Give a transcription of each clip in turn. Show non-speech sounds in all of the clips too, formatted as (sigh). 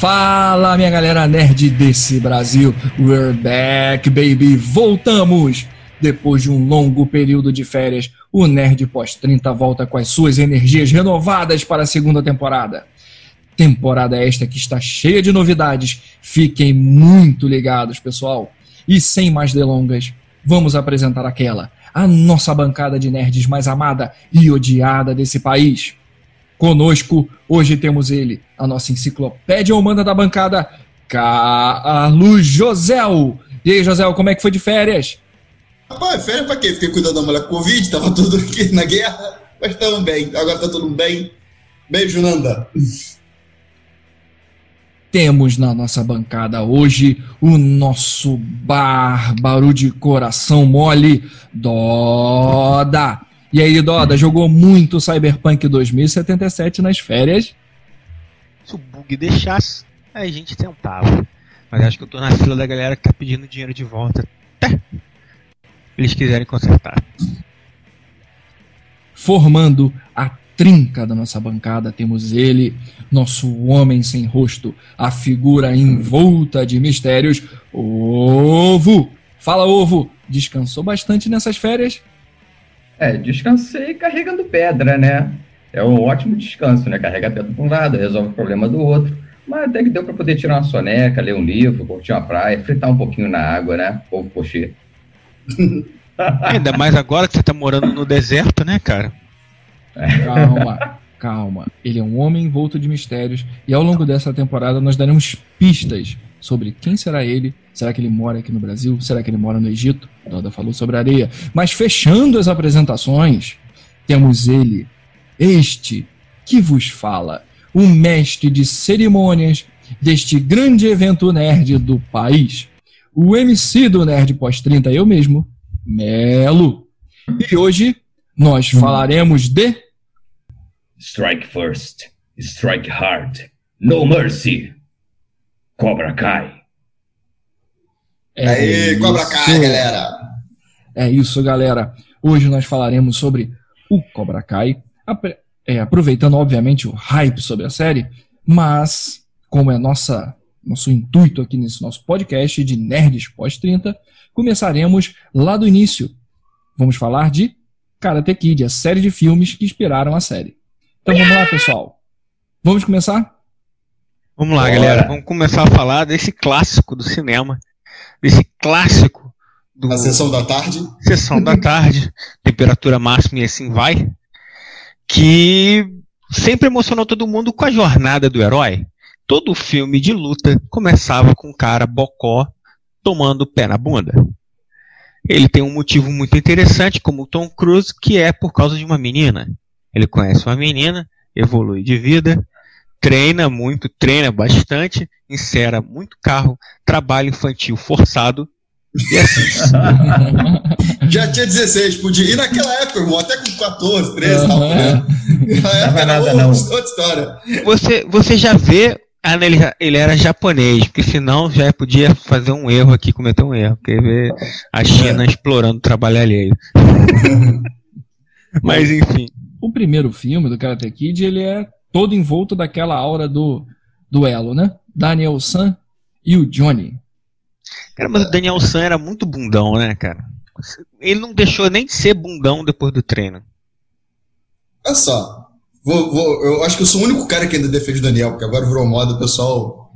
Fala, minha galera nerd desse Brasil. We're back, baby. Voltamos. Depois de um longo período de férias, o Nerd Pós-30 volta com as suas energias renovadas para a segunda temporada. Temporada esta que está cheia de novidades. Fiquem muito ligados, pessoal. E sem mais delongas, vamos apresentar aquela, a nossa bancada de nerds mais amada e odiada desse país. Conosco, hoje temos ele, a nossa enciclopédia humana da bancada, Carlos Josel. E aí, Josel, como é que foi de férias? Rapaz, férias pra quê? Fiquei cuidando da mulher com Covid, tava tudo aqui na guerra, mas estamos bem. Agora tá tudo bem. Beijo, Nanda. Temos na nossa bancada hoje o nosso bárbaro de coração mole, Doda. E aí, Doda, jogou muito Cyberpunk 2077 nas férias? Se o bug deixasse, aí a gente tentava. Mas acho que eu tô na fila da galera que tá pedindo dinheiro de volta até eles quiserem consertar. Formando a trinca da nossa bancada, temos ele, nosso homem sem rosto, a figura envolta de mistérios, Ovo. Fala, Ovo, descansou bastante nessas férias? É, descansei carregando pedra, né? É um ótimo descanso, né? Carrega pedra para um lado, resolve o problema do outro. Mas até que deu para poder tirar uma soneca, ler um livro, curtir uma praia, fritar um pouquinho na água, né? Povo coxê. (laughs) Ainda mais agora que você tá morando no deserto, né, cara? Calma, calma. Ele é um homem envolto de mistérios e ao longo dessa temporada nós daremos pistas sobre quem será ele. Será que ele mora aqui no Brasil? Será que ele mora no Egito? Doda falou sobre areia. Mas fechando as apresentações, temos ele, este que vos fala, o mestre de cerimônias deste grande evento nerd do país, o MC do Nerd Pós-30, eu mesmo, Melo. E hoje nós falaremos de. Strike first, strike hard, no mercy. Cobra Kai. É Aí, Cobra Kai, galera. É isso, galera. Hoje nós falaremos sobre o Cobra Kai, é, aproveitando, obviamente, o hype sobre a série, mas, como é nossa, nosso intuito aqui nesse nosso podcast de Nerds Pós-30, começaremos lá do início. Vamos falar de Karate Kid, a série de filmes que inspiraram a série. Então vamos lá, pessoal. Vamos começar? Vamos lá, Bora. galera. Vamos começar a falar desse clássico do cinema. Desse clássico do. A sessão da tarde. Sessão da tarde. temperatura máxima e assim vai. Que sempre emocionou todo mundo com a jornada do herói. Todo filme de luta começava com um cara bocó tomando pé na bunda. Ele tem um motivo muito interessante, como o Tom Cruise, que é por causa de uma menina. Ele conhece uma menina, evolui de vida, treina muito, treina bastante, insera muito carro, trabalho infantil forçado. E assim. (laughs) Já tinha 16, podia. E naquela época, irmão, até com 14, 13, tal. Né? Não nada, não. Outra história. Você, você já vê ah, ele, ele era japonês, porque senão já podia fazer um erro aqui, cometer um erro, porque ver a China explorando o trabalho alheio. (laughs) Mas enfim. O primeiro filme do Karate Kid, ele é todo envolto daquela aura do duelo, né? Daniel San e o Johnny. Cara, mas o Daniel San era muito bundão, né, cara? Ele não deixou nem de ser bundão depois do treino. Olha só, Vou, vou, eu acho que eu sou o único cara que ainda defende o Daniel, porque agora virou moda, o pessoal.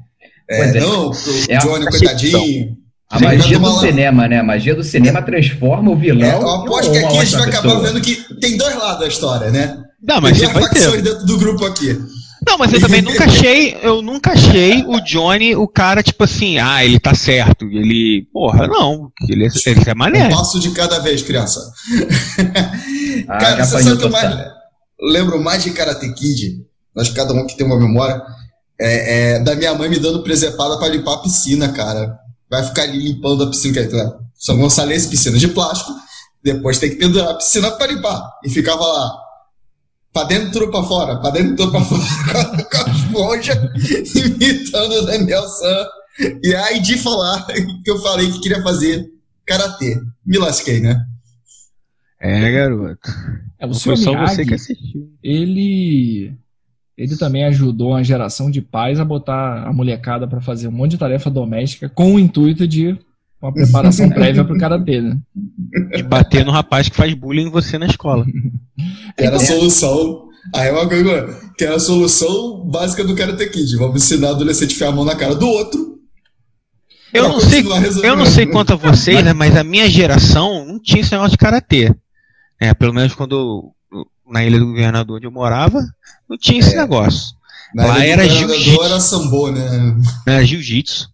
É, é, não, o é Johnny, coitadinho. A magia do cinema, né? A magia do cinema transforma o vilão. É, eu aposto que aqui a gente vai acabar vendo que tem dois lados da história, né? Não, mas tem duas facções dentro do grupo aqui. Não, mas eu também (laughs) nunca achei, eu nunca achei o Johnny o cara, tipo assim, ah, ele tá certo, ele, porra, não, ele, ele é maneiro. Um passo de cada vez, criança. (laughs) Ah, cara, você sabe que eu mais, lembro mais de Karate Kid, nós cada um que tem uma memória, é, é, da minha mãe me dando presepada para limpar a piscina, cara. Vai ficar ali limpando a piscina, que é? São Gonçalves, piscina de plástico, depois tem que pendurar a piscina para limpar. E ficava lá, pra dentro para fora, pra dentro para fora, (laughs) com a esponja, (laughs) imitando o Daniel San. E aí de falar (laughs) que eu falei que queria fazer karatê. Me lasquei, né? É, garoto. É, o foi só Miyagi, você que assistiu. Ele ele também ajudou uma geração de pais a botar a molecada para fazer um monte de tarefa doméstica com o intuito de uma preparação (laughs) prévia pro karatê, né? De bater no rapaz que faz bullying em você na escola. Que era a solução. Aí é uma coisa que era a solução básica do Karate Kid. Vamos ensinar o adolescente a enfiar a mão na cara do outro. Eu não, sei, eu não sei quanto a vocês, né, mas a minha geração não tinha esse negócio de karatê. É, pelo menos quando na Ilha do Governador onde eu morava, não tinha esse é. negócio. Na Lá era jiu-jitsu. era sambo, né? Era jiu-jitsu.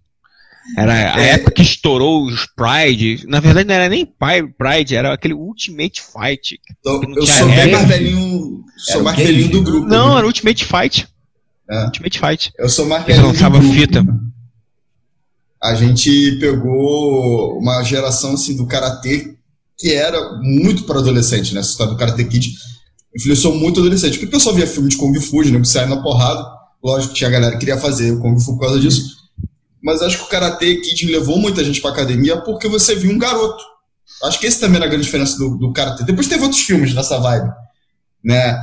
Era a é. época que estourou os Pride. Na verdade, não era nem Pride, era aquele Ultimate Fight. Então, eu sou bem mais velhinho, sou mais velhinho do grupo. Não, né? era Ultimate Fight. É. Ultimate Fight. Eu sou mais velhinho. do grupo. fita. A gente pegou uma geração assim do karatê que era muito para adolescente, né? Essa história do Karate Kid influenciou muito adolescente. Porque o pessoal via filme de Kung Fu, né? Que saia na porrada. Lógico que tinha galera que queria fazer o Kung Fu por causa disso. Mas acho que o Karate Kid levou muita gente pra academia porque você viu um garoto. Acho que esse também era a grande diferença do, do Karate. Depois teve outros filmes nessa vibe, né?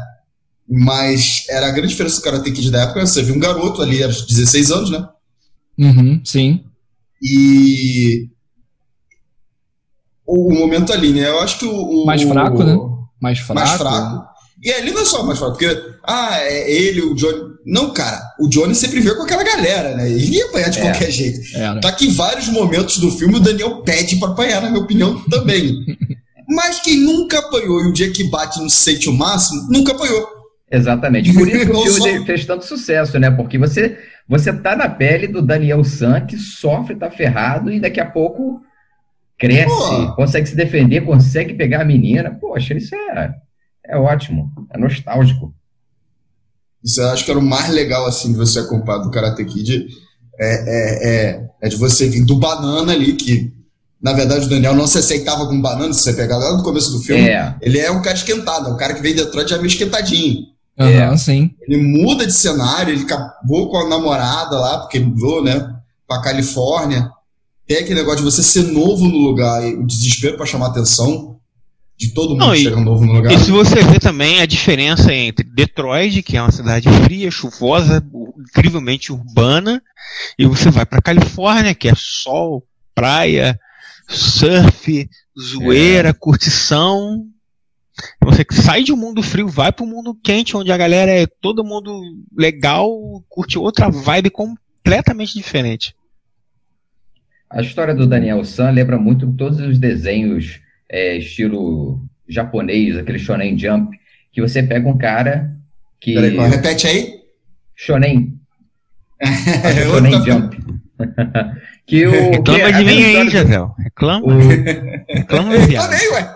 Mas era a grande diferença do Karate Kid da época. Você viu um garoto ali, aos 16 anos, né? Uhum, sim. E o momento ali, né? Eu acho que o. mais fraco, o, né? Mais fraco. Mais fraco. E ali não é só mais fraco, porque, ah, é ele, o Johnny. Não, cara, o Johnny sempre veio com aquela galera, né? Ele ia apanhar de é, qualquer jeito. É, Tá que em vários momentos do filme o Daniel pede para apanhar, na minha opinião, (laughs) também. Mas quem nunca apanhou e o dia que bate no sente o máximo, nunca apanhou. Exatamente. Por isso que o filme só... fez tanto sucesso, né? Porque você, você tá na pele do Daniel San, que sofre, tá ferrado, e daqui a pouco cresce, Pô. consegue se defender, consegue pegar a menina. Poxa, isso é, é ótimo, é nostálgico. Isso eu acho que era o mais legal, assim, de você acompanhar do Karate Kid. É, é, é, é, de você vir do banana ali, que na verdade o Daniel não se aceitava com banana, se você pegar lá no começo do filme. É. Ele é um cara esquentado, é um cara que vem de Detroit já meio esquentadinho. Uhum, é, sim. Ele muda de cenário, ele acabou com a namorada lá, porque ele mudou, né, pra Califórnia tem aquele negócio de você ser novo no lugar e o desespero para chamar a atenção de todo mundo Não, que chega novo no lugar. E se você vê também a diferença entre Detroit, que é uma cidade fria, chuvosa, incrivelmente urbana, e você vai para Califórnia, que é sol, praia, surf, zoeira, é. curtição. Você sai de um mundo frio, vai para um mundo quente, onde a galera é todo mundo legal, curte outra vibe completamente diferente. A história do Daniel San lembra muito todos os desenhos é, estilo japonês, aquele Shonen Jump, que você pega um cara que. Peraí, repete aí. Shonen. (laughs) Shonen Jump. (laughs) que o, Reclama que de mim aí, Javel. Reclama. O... Reclama, viado. ué.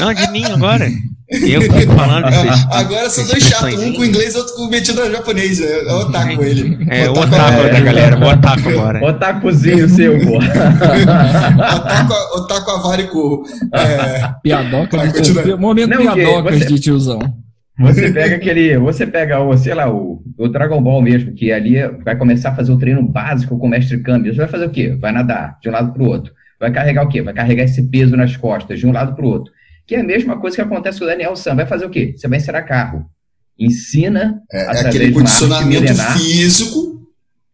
Não, de mim agora. (laughs) Eu que tô falando vocês. (laughs) Agora são dois chatos, um com inglês e outro com metido no japonês. É o otaku ele. É, o otaku da galera, o otaku agora. Otakuzinho seu, pô. otaku, otaku avárico. É... Piadoca de tiozão. Momento Não, piadocas você... de tiozão. Você pega aquele, você pega o, sei lá, o, o Dragon Ball mesmo, que ali vai começar a fazer o treino básico com o mestre Kami. Você vai fazer o quê? Vai nadar de um lado para o outro. Vai carregar o quê? Vai carregar esse peso nas costas de um lado para o outro que é a mesma coisa que acontece com o Daniel Sam. Vai fazer o quê? Você vai ensinar carro. Ensina é, é aquele condicionamento milenar, físico.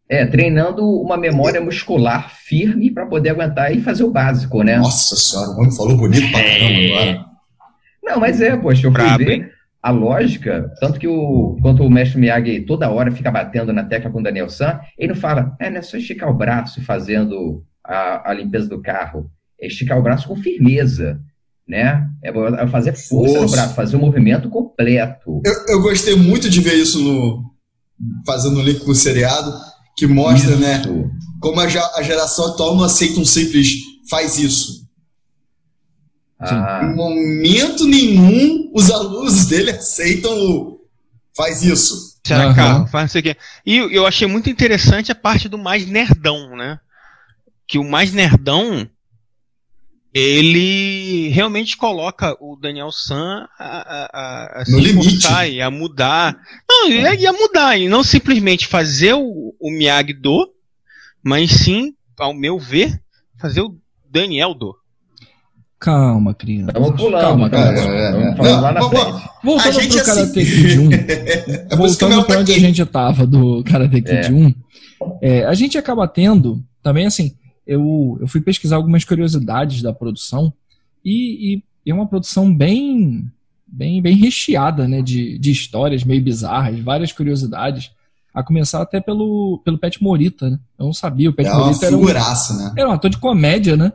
É, treinando uma memória muscular firme para poder aguentar e fazer o básico, né? Nossa senhora, o homem falou bonito pra caramba agora. Não, mas é, poxa, eu fui ver a lógica, tanto que o, quanto o mestre Miyagi toda hora fica batendo na tecla com o Daniel San, ele não fala, é, não é só esticar o braço fazendo a, a limpeza do carro, é esticar o braço com firmeza né? É fazer força, no braço, fazer o movimento completo. Eu, eu, gostei muito de ver isso no fazendo o link com o seriado, que mostra, né, isso. né, como a, a, geração atual não aceita um simples faz isso. Ah. Em momento nenhum os alunos dele aceitam o faz isso. Será uhum. faz isso aqui. E eu achei muito interessante a parte do mais nerdão, né? Que o mais nerdão ele realmente coloca o Daniel San a, a, a, a se esforçar e a mudar. Não, e a mudar, e não simplesmente fazer o, o Miyagi-Do, mas sim, ao meu ver, fazer o Daniel Do. Calma, criança. Estamos pulando, calma, cara. É, é, Vamos falar lá na frente. Voltando pro assim... Karate Kid 1. (laughs) é voltando pra onde a gente tava do Karate Kid é. 1. É, a gente acaba tendo, também assim, eu, eu fui pesquisar algumas curiosidades da produção e, e, e é uma produção bem bem, bem recheada né, de, de histórias meio bizarras, várias curiosidades. A começar até pelo, pelo Pet Morita, né? Eu não sabia. O Pet é Morita era um, né? era um ator de comédia, né?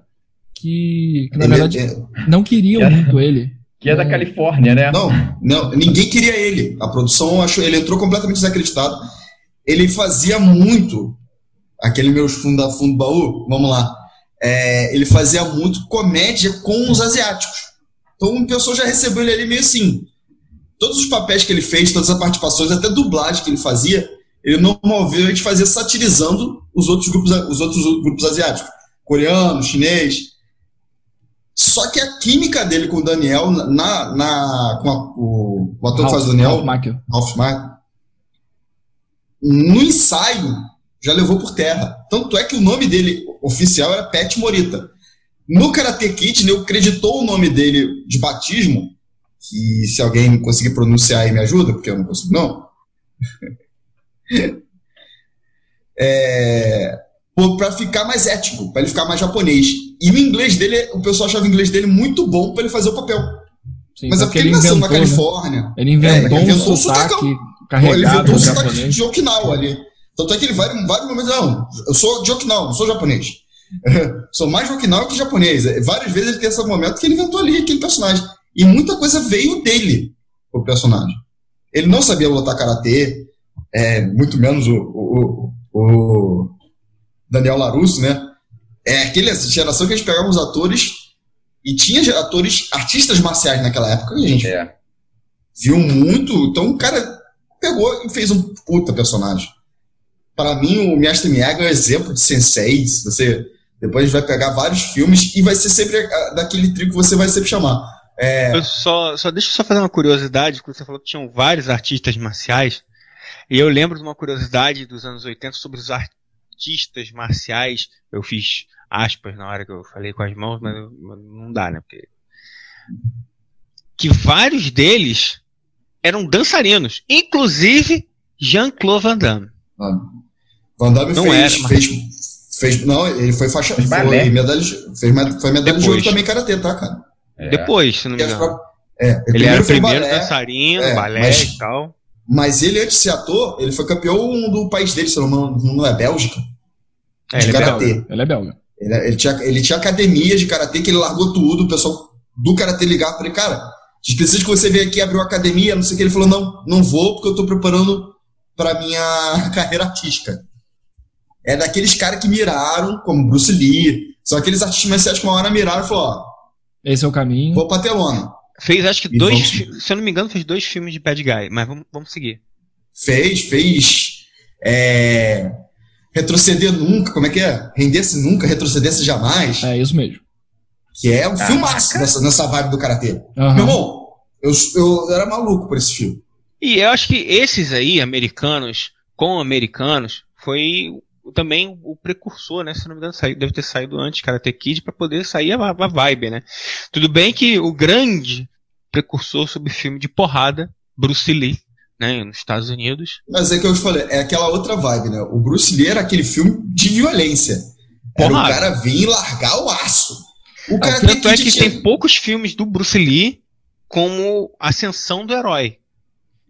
que, que na ele verdade é... não queriam é, muito ele. Que é da Califórnia, né? Não, não, ninguém queria ele. A produção achou, ele entrou completamente desacreditado. Ele fazia muito aquele meu fundo fundo baú, vamos lá. É, ele fazia muito comédia com os asiáticos. Então o pessoal já recebeu ele ali meio assim. Todos os papéis que ele fez, todas as participações, até dublagem que ele fazia, ele normalmente fazia satirizando os outros grupos, os outros grupos asiáticos, coreano, chinês. Só que a química dele com o Daniel, na, na, com a, o, o ator Ralph, que faz o Daniel, Ralph Macchio. Ralph Macchio, no ensaio já levou por terra. Tanto é que o nome dele oficial era Pet Morita. No Karate Kid, né, eu acreditou o nome dele de batismo, que se alguém conseguir pronunciar aí me ajuda, porque eu não consigo não. (laughs) é, para ficar mais ético, para ele ficar mais japonês. E o inglês dele, o pessoal achava o inglês dele muito bom para ele fazer o papel. Sim, Mas é porque ele, nasceu na né? Califórnia. Né? Ele inventou, é, ele inventou um sotaque, sotaque carregado Ele inventou um sotaque de Okinawa ali. Tanto é que ele vai em vários momentos, não, eu sou de Okinawa, não sou japonês. (laughs) sou mais de Okinawa que japonês. Várias vezes ele tem esse momento que ele inventou ali aquele personagem. E muita coisa veio dele, o personagem. Ele não sabia lutar karatê, é, muito menos o, o, o, Daniel Larusso, né? É aquela geração que a gente pegava os atores e tinha atores, artistas marciais naquela época e a gente é. viu muito. Então o cara pegou e fez um puta personagem. Para mim, o Mestre Miyagi é um exemplo de sensei. Você depois vai pegar vários filmes e vai ser sempre daquele trio que você vai sempre chamar. É... Só, só deixa eu só fazer uma curiosidade, porque você falou que tinham vários artistas marciais. E eu lembro de uma curiosidade dos anos 80 sobre os artistas artistas marciais. Eu fiz aspas na hora que eu falei com as mãos, mas não dá, né? Porque... Que vários deles eram dançarinos, inclusive Jean-Claude Van Damme. Ah. Van Damme não fez, era, fez, fez, Não, ele foi faixa. Foi medalha, fez, foi medalha de ouro também karatê, tá, cara? É. Depois, se não me engano. É, ele era o primeiro balé, dançarino, é, balé mas, e tal. Mas ele, antes de ser ator, ele foi campeão do país dele, se não, não é Bélgica. É, de ele karatê. É belga. Ele é belga. Ele, ele, tinha, ele tinha academia de karatê que ele largou tudo, o pessoal do karatê ligava para ele, cara, a gente precisa que você venha aqui abrir uma academia, não sei o que. Ele falou: não, não vou, porque eu tô preparando para minha (laughs) carreira artística. É daqueles caras que miraram, como Bruce Lee, são aqueles artistas marciais que uma hora miraram e falaram: ó, esse é o caminho. Vou pra telona. Fez, acho que e dois, vamos... se eu não me engano, fez dois filmes de Bad Guy, mas vamos, vamos seguir. Fez, fez. É... Retroceder nunca, como é que é? Render-se nunca, retroceder-se jamais. É isso mesmo. Que é um ah, filmaço nessa, nessa vibe do Karatê. Uhum. Meu irmão, eu, eu era maluco por esse filme. E eu acho que esses aí, americanos, com americanos, foi também o precursor, né? Se não me engano, deve ter saído antes Karate Kid para poder sair a, a, vibe, né? Tudo bem que o grande precursor sobre filme de porrada, Bruce Lee, né? Nos Estados Unidos. Mas é que eu te falei, é aquela outra vibe, né? O Bruce Lee era aquele filme de violência. Era porrada. o cara vir e largar o aço. O cara tanto é que tinha... tem poucos filmes do Bruce Lee como Ascensão do Herói.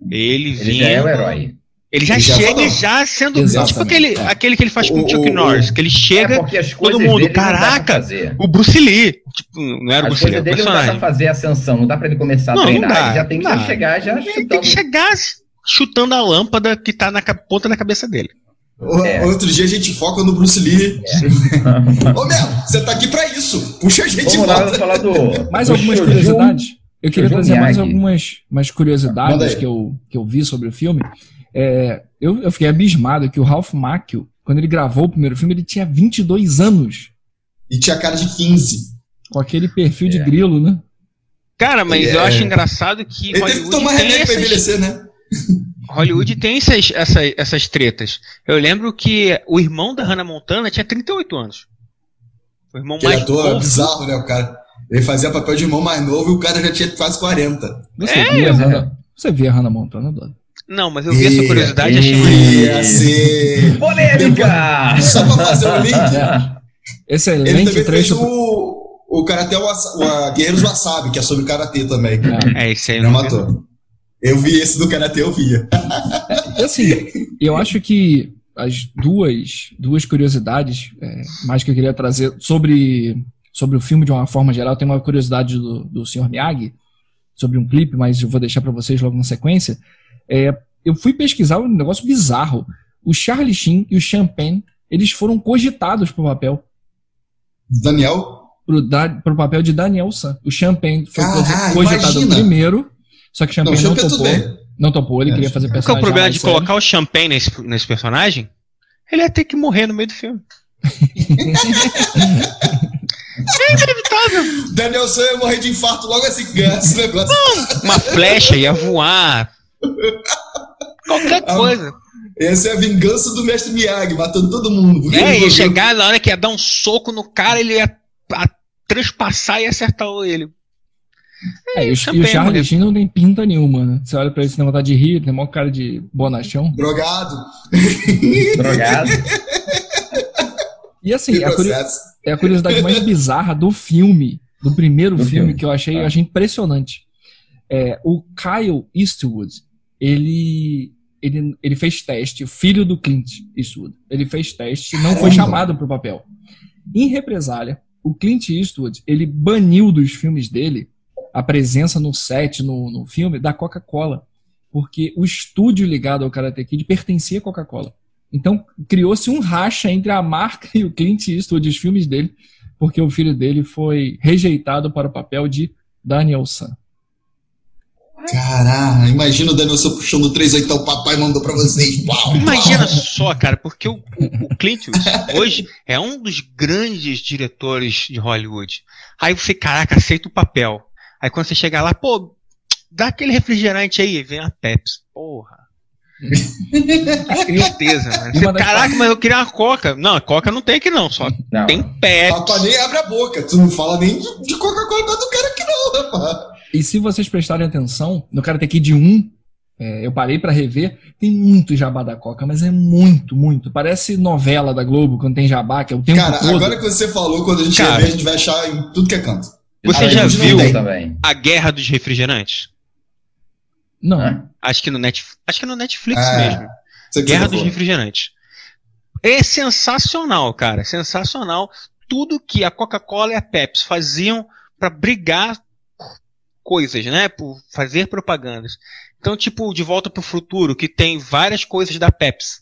Ele, Ele vinha, já é o herói. Ele já ele chega já, já sendo Exatamente. tipo aquele, é. aquele que ele faz com o, Chuck Norris, que ele chega é todo mundo, caraca, o Bruce Lee, tipo, não era as o Bruce Lee, dele não dá pra fazer ascensão, não dá pra ele começar não, a treinar, dá, já tem que chegar já ele chutando. Tem que chegar chutando a lâmpada que tá na ponta da cabeça dele. É. Outro dia a gente foca no Bruce Lee. É. Ô, Mel, você tá aqui pra isso. Puxa a gente Vamos lá, falar do. (laughs) Mais algumas curiosidades? Eu queria trazer mais algumas mais curiosidades que eu, que eu vi sobre o filme. É, eu, eu, fiquei abismado que o Ralph Macchio, quando ele gravou o primeiro filme, ele tinha 22 anos. E tinha cara de 15. Com aquele perfil é. de grilo, né? Cara, mas eu acho engraçado que. Ele Hollywood teve que tomar remédio essas... pra envelhecer, né? Hollywood tem essas, essas, essas tretas. Eu lembro que o irmão da Hannah Montana tinha 38 anos. O irmão que mais. Ator, bizarro, né, o cara? Ele fazia papel de irmão mais novo e o cara já tinha quase 40. Você é, via, Hannah, você via Hannah Montana, Dona? Não, mas eu vi essa curiosidade e achei Ia ser. Polêmica! Só pra fazer o link. (laughs) Excelente Ele também trecho. fez o, o Karate o, o Guerreiros Wasabi, que é sobre Karatê também. É, isso aí Não matou. Eu vi esse do Karatê, eu via. E assim, eu acho que as duas, duas curiosidades é, mais que eu queria trazer sobre, sobre o filme de uma forma geral, tem uma curiosidade do, do Sr. Miyagi sobre um clipe, mas eu vou deixar para vocês logo na sequência. É, eu fui pesquisar um negócio bizarro. O Charlie Sheen e o Champagne, eles foram cogitados pro papel. Daniel? Pro, da, pro papel de Daniel San. O Champagne foi Ah, cogitado imagina. primeiro, só que o Não, Champagne não, Champagne tudo topou. Não topou, ele É, queria fazer Qual que é personagem. o problema de colocar o champanhe nesse, nesse personagem? Ele ia ter que morrer no meio do filme. (laughs) é inevitável. Daniel San ia morrer de infarto logo assim esse negócio. Uma flecha ia voar. Qualquer Ah, coisa. Essa é a vingança do mestre Miyagi, matando todo mundo. É, ia chegar na hora que ia dar um soco no cara, ele ia a- trespassar e acertar ele. É, e o, e o Charlie né? Não tem pinta nenhuma, né? Você olha pra ele, você tem vontade de rir, tem maior cara de bonachão. Drogado. Drogado. (laughs) E assim, Que a, é a curiosidade mais bizarra do filme, do primeiro Do filme, filme. que eu achei, eu Ah. achei impressionante. É, o Kyle Eastwood, ele, ele, ele fez teste, o filho do Clint Eastwood. Ele fez teste não foi chamado pro papel. Em represália, o Clint Eastwood, ele baniu dos filmes dele a presença no set, no, no filme, da Coca-Cola. Porque o estúdio ligado ao Karate Kid pertencia à Coca-Cola. Então, criou-se um racha entre a marca (laughs) e o Clint Eastwood, os filmes dele, porque o filho dele foi rejeitado para o papel de Daniel San. Caralho, imagina o Daniel San puxando o 3 então o papai mandou pra vocês. Pau, Imagina pau. só, cara, porque o, o, o Clint hoje é um dos grandes diretores de Hollywood. Aí você, caraca, aceita o papel. Aí quando você chega lá, pô, dá aquele refrigerante aí, vem a Pepsi. Porra. Tristeza, mano. E Você, das caraca, mas eu queria uma Coca. Não, a Coca não tem aqui não, só Não. tem Pepsi. Papai nem abre a boca. Tu não fala nem de, de Coca-Cola do cara aqui não, rapaz. E se vocês prestarem atenção, no Karate Kid 1, é, eu parei pra rever, tem muito jabá da Coca, mas é muito, muito. Parece novela da Globo, quando tem jabá, que é o tempo Cara, todo. agora que você falou, quando a gente Cara. rever, a gente vai achar em tudo que é canto. Você Ah, já viu a Guerra dos Refrigerantes? Não. Hã? Acho que no, Net, acho que é no Netflix Ah, mesmo. Guerra dos. Refrigerantes. É sensacional, cara. Sensacional. Tudo que a Coca-Cola e a Pepsi faziam pra brigar coisas, né? Por fazer propagandas. Então, tipo, De Volta pro Futuro, que tem várias coisas da Pepsi.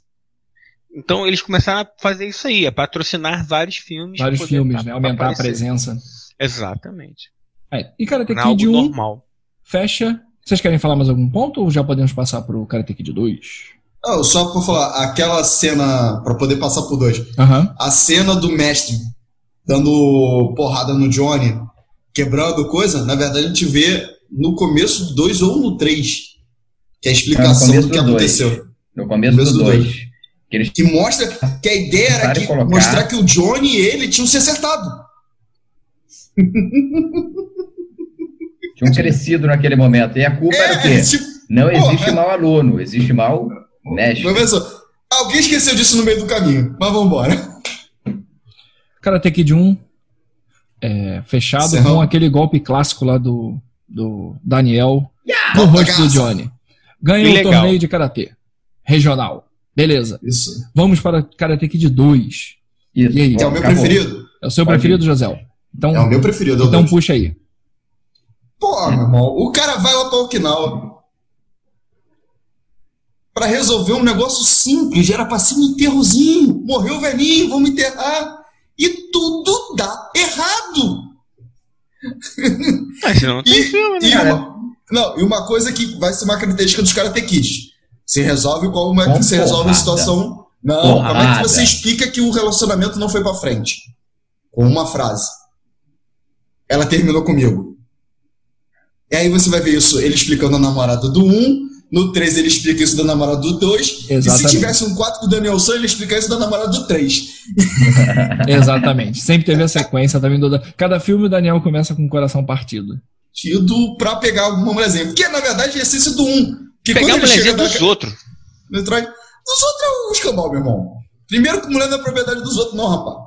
Então, eles começaram a fazer isso aí, a patrocinar vários filmes. Vários filmes, tá- né? Aumentar a aparecer. presença. Exatamente. É. E Karate é algo Kid 1 normal. fecha. Vocês querem falar mais algum ponto ou já podemos passar pro Karate Kid 2? Não, só pra falar, aquela cena, pra poder passar por dois. A cena do mestre dando porrada no Johnny, quebrando coisa, na verdade a gente vê no começo do 2 ou no 3. Que é a No explicação começo do que do dois. aconteceu. No começo Começo do do 2. Que eles Que mostra que a ideia era que, colocar. mostrar que o Johnny e ele tinham se acertado. (laughs) tinham crescido naquele momento. E a culpa era o quê? tipo, Não porra. existe mau aluno, existe mau mestre. professor, alguém esqueceu disso no meio do caminho, mas vambora. Karate Kid 1 é, fechado Cerrão. com aquele golpe clássico lá do, do Daniel no Bota rosto do. Johnny. Ganhou Que o legal. torneio de Karatê. Regional. Beleza. Isso. Vamos para Karate Kid 2. Isso. E aí? Que é o meu acabou. preferido. É o seu Pode preferido, José? Então, É o meu preferido. eu então dou. puxa aí. Pô, meu irmão, o cara vai lá pra Okinawa pra resolver um negócio simples, era pra ser um enterrozinho. Morreu o velhinho, vamos enterrar. E tudo dá errado. Mas não tem E, filme, né? e uma, não, e uma coisa que vai ser uma característica dos Karate Kids. Você resolve como é que você resolve a situação. Não, Porrada. como é que você explica que o relacionamento não foi pra frente? Com uma frase. Ela terminou comigo. E aí você vai ver isso, ele explicando a namorada do 1, No 3 ele explica isso da namorada do 2. E se tivesse um 4 com o Daniel San, ele explica isso da namorada do 3. (laughs) Exatamente. Sempre teve a sequência também do. Cada filme o Daniel começa com o coração partido. Tido pra pegar alguma mulherzinha. Porque na verdade é a essência do 1. Que pegar a mulherzinha dos da... outros. Dos outros é o escambau, meu irmão. Primeiro que mulher não é propriedade dos outros, não, rapaz.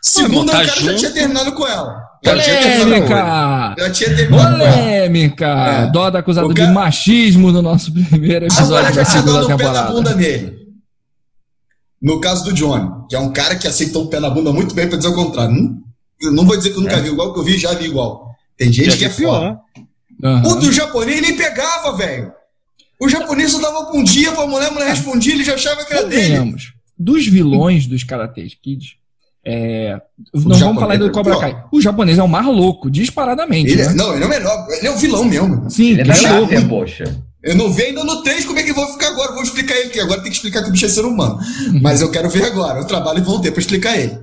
Segundo, tá o cara junto. já tinha terminado com ela. Polêmica! Já tinha terminado Polêmica! É. Doda acusado cara... de machismo no nosso (laughs) primeiro episódio da segunda temporada. Pé na bunda nele. No caso do Johnny, que é um cara que aceitou o pé na bunda muito bem, pra dizer o contrário. Não, não vou dizer que eu nunca é. vi igual, que eu vi já vi igual. Tem gente já que é foda. Uhum. O do japonês nem pegava, velho. O japonês só dava um dia pra mulher, a mulher respondia, ele já achava que era dele. Dos vilões dos Karate Kids, é, não vamos falar do Cobra Kai. O japonês é o mais louco, disparadamente. Ele, é- né? Não, ele é o melhor. Ele é o vilão mesmo. Sim, ele, é, louco. É, poxa. Eu não vi ainda no 3 como é que vou ficar agora. Vou explicar ele aqui. Agora tem que explicar que o bicho é ser humano. Uhum. Mas eu quero ver agora. Eu trabalho e vou ter pra explicar ele.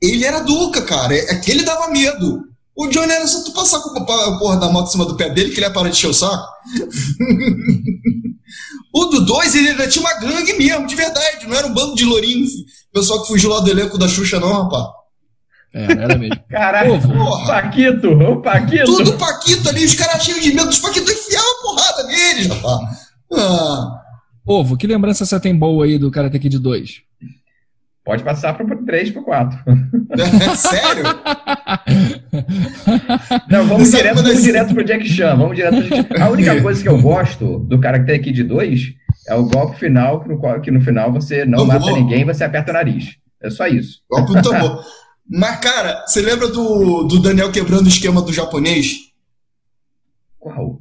Ele era duca, cara. É, é que ele dava medo. O Johnny era só tu passar com a porra da moto em cima do pé dele que ele ia parar de encher o saco. (laughs) o do 2, ele ainda tinha uma gangue mesmo, de verdade. Não era um bando de lourinhos. Pessoal que fugiu lá do elenco da Xuxa, não, rapaz. É, era mesmo. Caralho, o Paquito, o Paquito. Tudo Paquito ali, os caras cheios de medo. Os Paquito enfiavam a porrada neles, rapaz. Ah. Ovo, que lembrança você tem boa aí do Karate Kid 2? Pode passar para o 3 para o 4. Sério? (laughs) Não, vamos direto, vamos direto pro Jack Chan. Vamos direto pro... A única (laughs) coisa que eu gosto do Karate Kid 2 é o golpe final, que no, que no final você não tambor. mata ninguém, você aperta o nariz. É só isso. Golpe do tambor. (laughs) Mas, cara, você lembra do, do Daniel quebrando o esquema do japonês? Qual?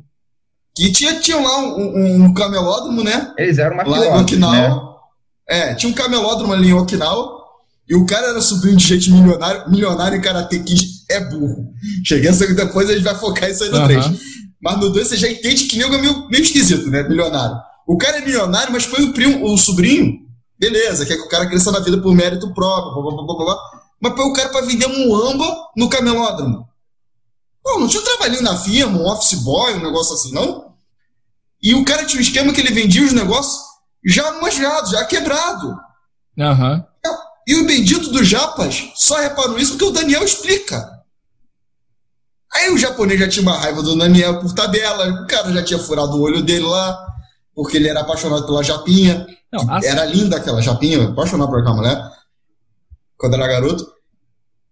Que tinha, tinha lá um, um camelódromo, né? Eles eram uma Lá em Okinawa. Né? É, tinha um camelódromo ali em Okinawa. E o cara era sobrinho de gente milionário, milionário em Karate Kid é burro. Cheguei a saber depois a gente vai focar isso aí no uhum. 3. Mas no 2 você já entende que nego é meio, meio esquisito, né? Milionário. O cara é milionário, mas foi o primo, o sobrinho. Beleza, quer que o cara cresça na vida por mérito próprio, blá, blá, blá, blá, Mas foi o cara para vender um amba no camelódromo. Não, não tinha um trabalhinho na firma, um office boy, um negócio assim, não? E o cara tinha um esquema que ele vendia os negócios já manjado, já quebrado. Uhum. E o bendito dos japas só reparou isso porque o Daniel explica. Aí o japonês já tinha uma raiva do Daniel por tabela, o cara já tinha furado o olho dele lá, porque ele era apaixonado pela japinha. Não, assim... Era linda aquela japinha, apaixonado por aquela mulher, quando era garoto.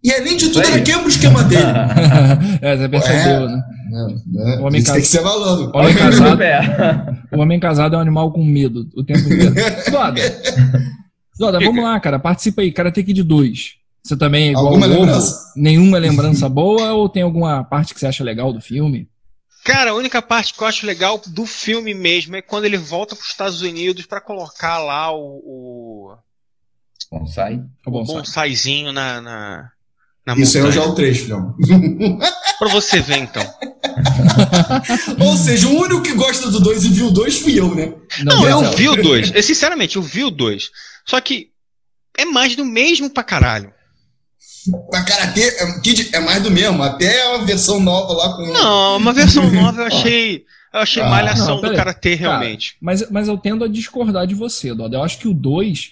E além de tudo, ela quebra o esquema dele. (laughs) é, você percebeu, é, né? É, o homem Isso tem que ser valando. O homem, casado, (laughs) o homem casado é um animal com medo o tempo inteiro. (laughs) Doda, Doda vamos lá, cara. Participa aí. Karate Kid 2. Você também é igual alguma lembrança? Nenhuma lembrança (laughs) boa ou tem alguma parte que você acha legal do filme? Cara, a única parte que eu acho legal do filme mesmo é quando ele volta para os Estados Unidos para colocar lá o, o... Bonsai? O, bonsai. bonsaizinho na, na, na Isso montanha. é o jogo 3, filhão. Pra você ver, então. (laughs) Ou seja, o único que gosta do 2 e viu o 2 fui eu, né? Não, Não eu vi o 2. Sinceramente, eu vi o 2. Só que é mais do mesmo pra caralho. A Karate é, Kid é mais do mesmo, até a versão nova lá com. Não, uma (laughs) versão nova eu achei. Eu achei ah, malhação não, do Karatê, realmente. Cara, mas, mas eu tendo a discordar de você, Dodd. Eu acho que o 2,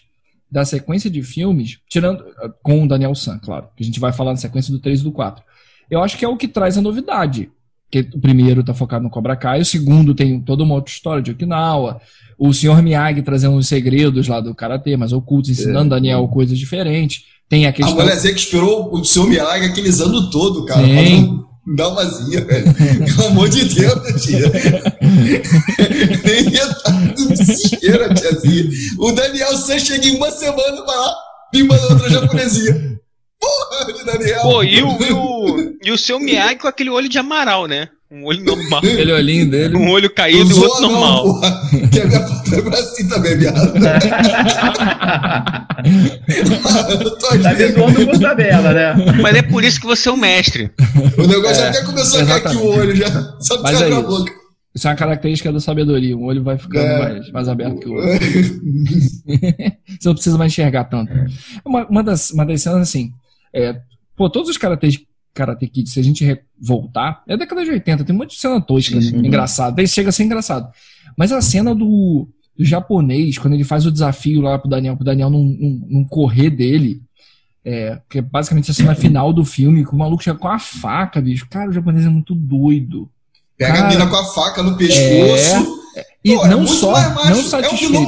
da sequência de filmes, tirando. Com o Daniel San, claro. Que a gente vai falar na sequência do 3 e do 4. Eu acho que é o que traz a novidade. Que o primeiro tá focado no Cobra Kai, o segundo tem toda uma outra história de Okinawa, o Sr. Miyagi trazendo os segredos lá do Karatê, mas ocultos, ensinando é. Daniel coisas diferentes. Tem a questão... A mulherzinha que esperou o Sr. Miyagi aqueles anos todo, cara. Sim. Dá uma zinha, velho. (laughs) Pelo amor de Deus, tia. (laughs) Nem desespero, tiazinha. O Daniel San chega em uma semana pra lá, e manda outra japonesinha. Porra, de Daniel. Pô, e o, e o, e o seu Miyagi com aquele olho de Amaral, né? Um olho normal. Aquele olhinho dele. Um olho caído e o outro normal. Não, porra, que a minha patroa é assim também, viado. (laughs) tá me zoando por tabela, né? Mas é por isso que você é o mestre. O negócio é, até começou a cair aqui o olho já. Só Mas é a boca. Isso é uma característica da sabedoria. O olho vai ficando é. mais, mais aberto que o outro. (laughs) (laughs) Você não precisa mais enxergar tanto. Uma, uma, das, uma das cenas assim. É, pô, todos os karatês Karate Kid, se a gente voltar, é década de 80, tem um monte de cena tosca, né? engraçado. Daí chega a ser engraçado. Mas a cena do, do, japonês, quando ele faz o desafio lá pro Daniel, pro Daniel não, não, não correr dele, é, que é basicamente a cena final do filme, que o maluco chega com a faca, bicho. Cara, o japonês é muito doido. Pega Cara, a mina com a faca no pescoço. É, e Pô, é não muito só, não É o satisfeito. vilão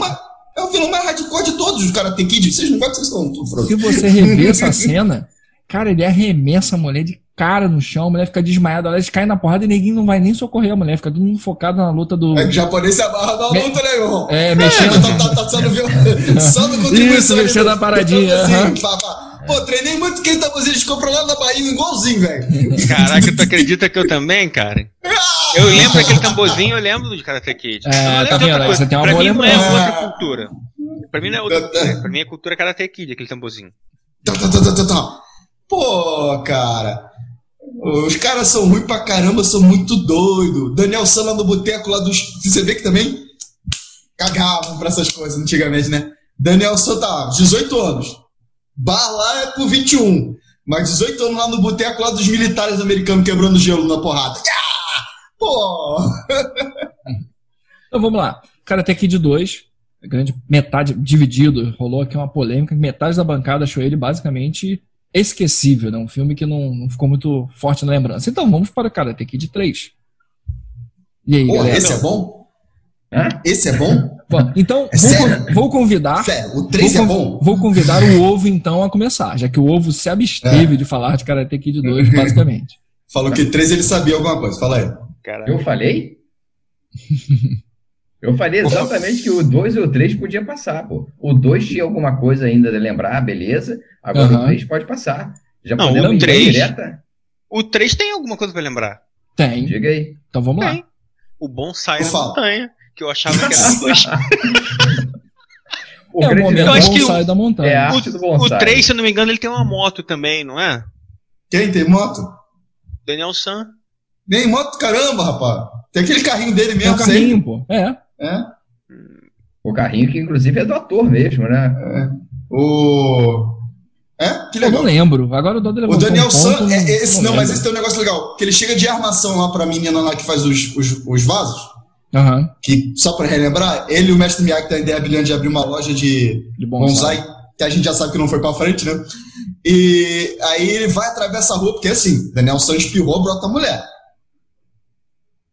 é o vilão mais hardcore de todos os Karate Kid. Vocês não gostam, vocês estão tudo Se você rever essa cena, cara, ele arremessa a mulher de cara no chão, a mulher fica desmaiada, elas caem na porrada e ninguém não vai nem socorrer a mulher, fica todo mundo focado na luta do. É que o japonês se abarra na luta, né, irmão? É, mexendo. Tá, tá, tá só no só no contribuição Isso, mexendo na paradinha, Assim, pá, pá. Pô, treinei muito quem tá fazendo de compra lá na Bahia, igualzinho, velho. Caraca, tu acredita que eu também, cara? Eu lembro daquele tamborzinho, eu lembro do Karate Kid. É, Eu não lembro tá de outra vendo? Você tem uma pra boa mim não é lembrança. outra cultura. Pra mim não é outra cultura. Pra mim é cultura Karate Kid, aquele tamborzinho. Tá, tá, tá, tá, tá, tá. Pô, cara. Os caras são ruins pra caramba, são muito doidos. Daniel San lá no boteco lá dos. Você vê que também cagavam pra essas coisas antigamente, né? Daniel tá 18 anos. Bar lá é por 21. Mas 18 anos lá no boteco lá dos militares americanos quebrando gelo na porrada. Ah! Pô! (laughs) Então vamos lá. Karate Kid 2, a grande metade, dividido, rolou aqui uma polêmica, metade da bancada achou ele basicamente esquecível, né? Um filme que não, não ficou muito forte na lembrança. Então vamos para Karate Kid 3. E aí, Pô, galera? esse é bom? Hã? Esse é bom? Bom, (laughs) então, É vou, vou convidar. Sério, o 3 é vou, bom? vou convidar o ovo, então, a começar, já que o ovo se absteve de falar de Karate Kid 2, (laughs) basicamente. Falou que 3 ele sabia alguma coisa. Fala aí. Caraca. Eu falei? (laughs) Eu falei exatamente que o 2 e o 3 podia passar, pô. O 2 tinha alguma coisa ainda de lembrar, beleza. Agora Aham. o 3 pode passar. Já Não, podemos o ir três- direta? O 3 tem alguma coisa pra lembrar? Tem. Diga aí. Então vamos lá. Tem. O bonsai Eu na falo. montanha, que eu achava que era dois. (laughs) O é o grande momento Eu do acho que bonsai da montanha. É O bonsai. 3, se eu não me engano, ele tem uma moto também, não é? Quem tem moto? Daniel San. Nem moto, caramba, rapaz. Tem aquele carrinho dele É um mesmo, carrinho, pô. É. É. O carrinho que inclusive é do ator mesmo, né? O. É? Que Eu não legal. lembro. Agora o Dodo O Daniel um San, ponto, é, é esse, não, mas lembro. esse tem um negócio legal. Que ele chega de armação lá pra menina lá que faz os, os, os vasos. Aham, Que, só pra relembrar, ele e o mestre Miyagi tem a ideia brilhante de abrir uma loja de de bonsai. bonsai, que a gente já sabe que não foi pra frente, né? E aí ele vai atravessa a rua, porque assim, Daniel San espirrou, brota a mulher.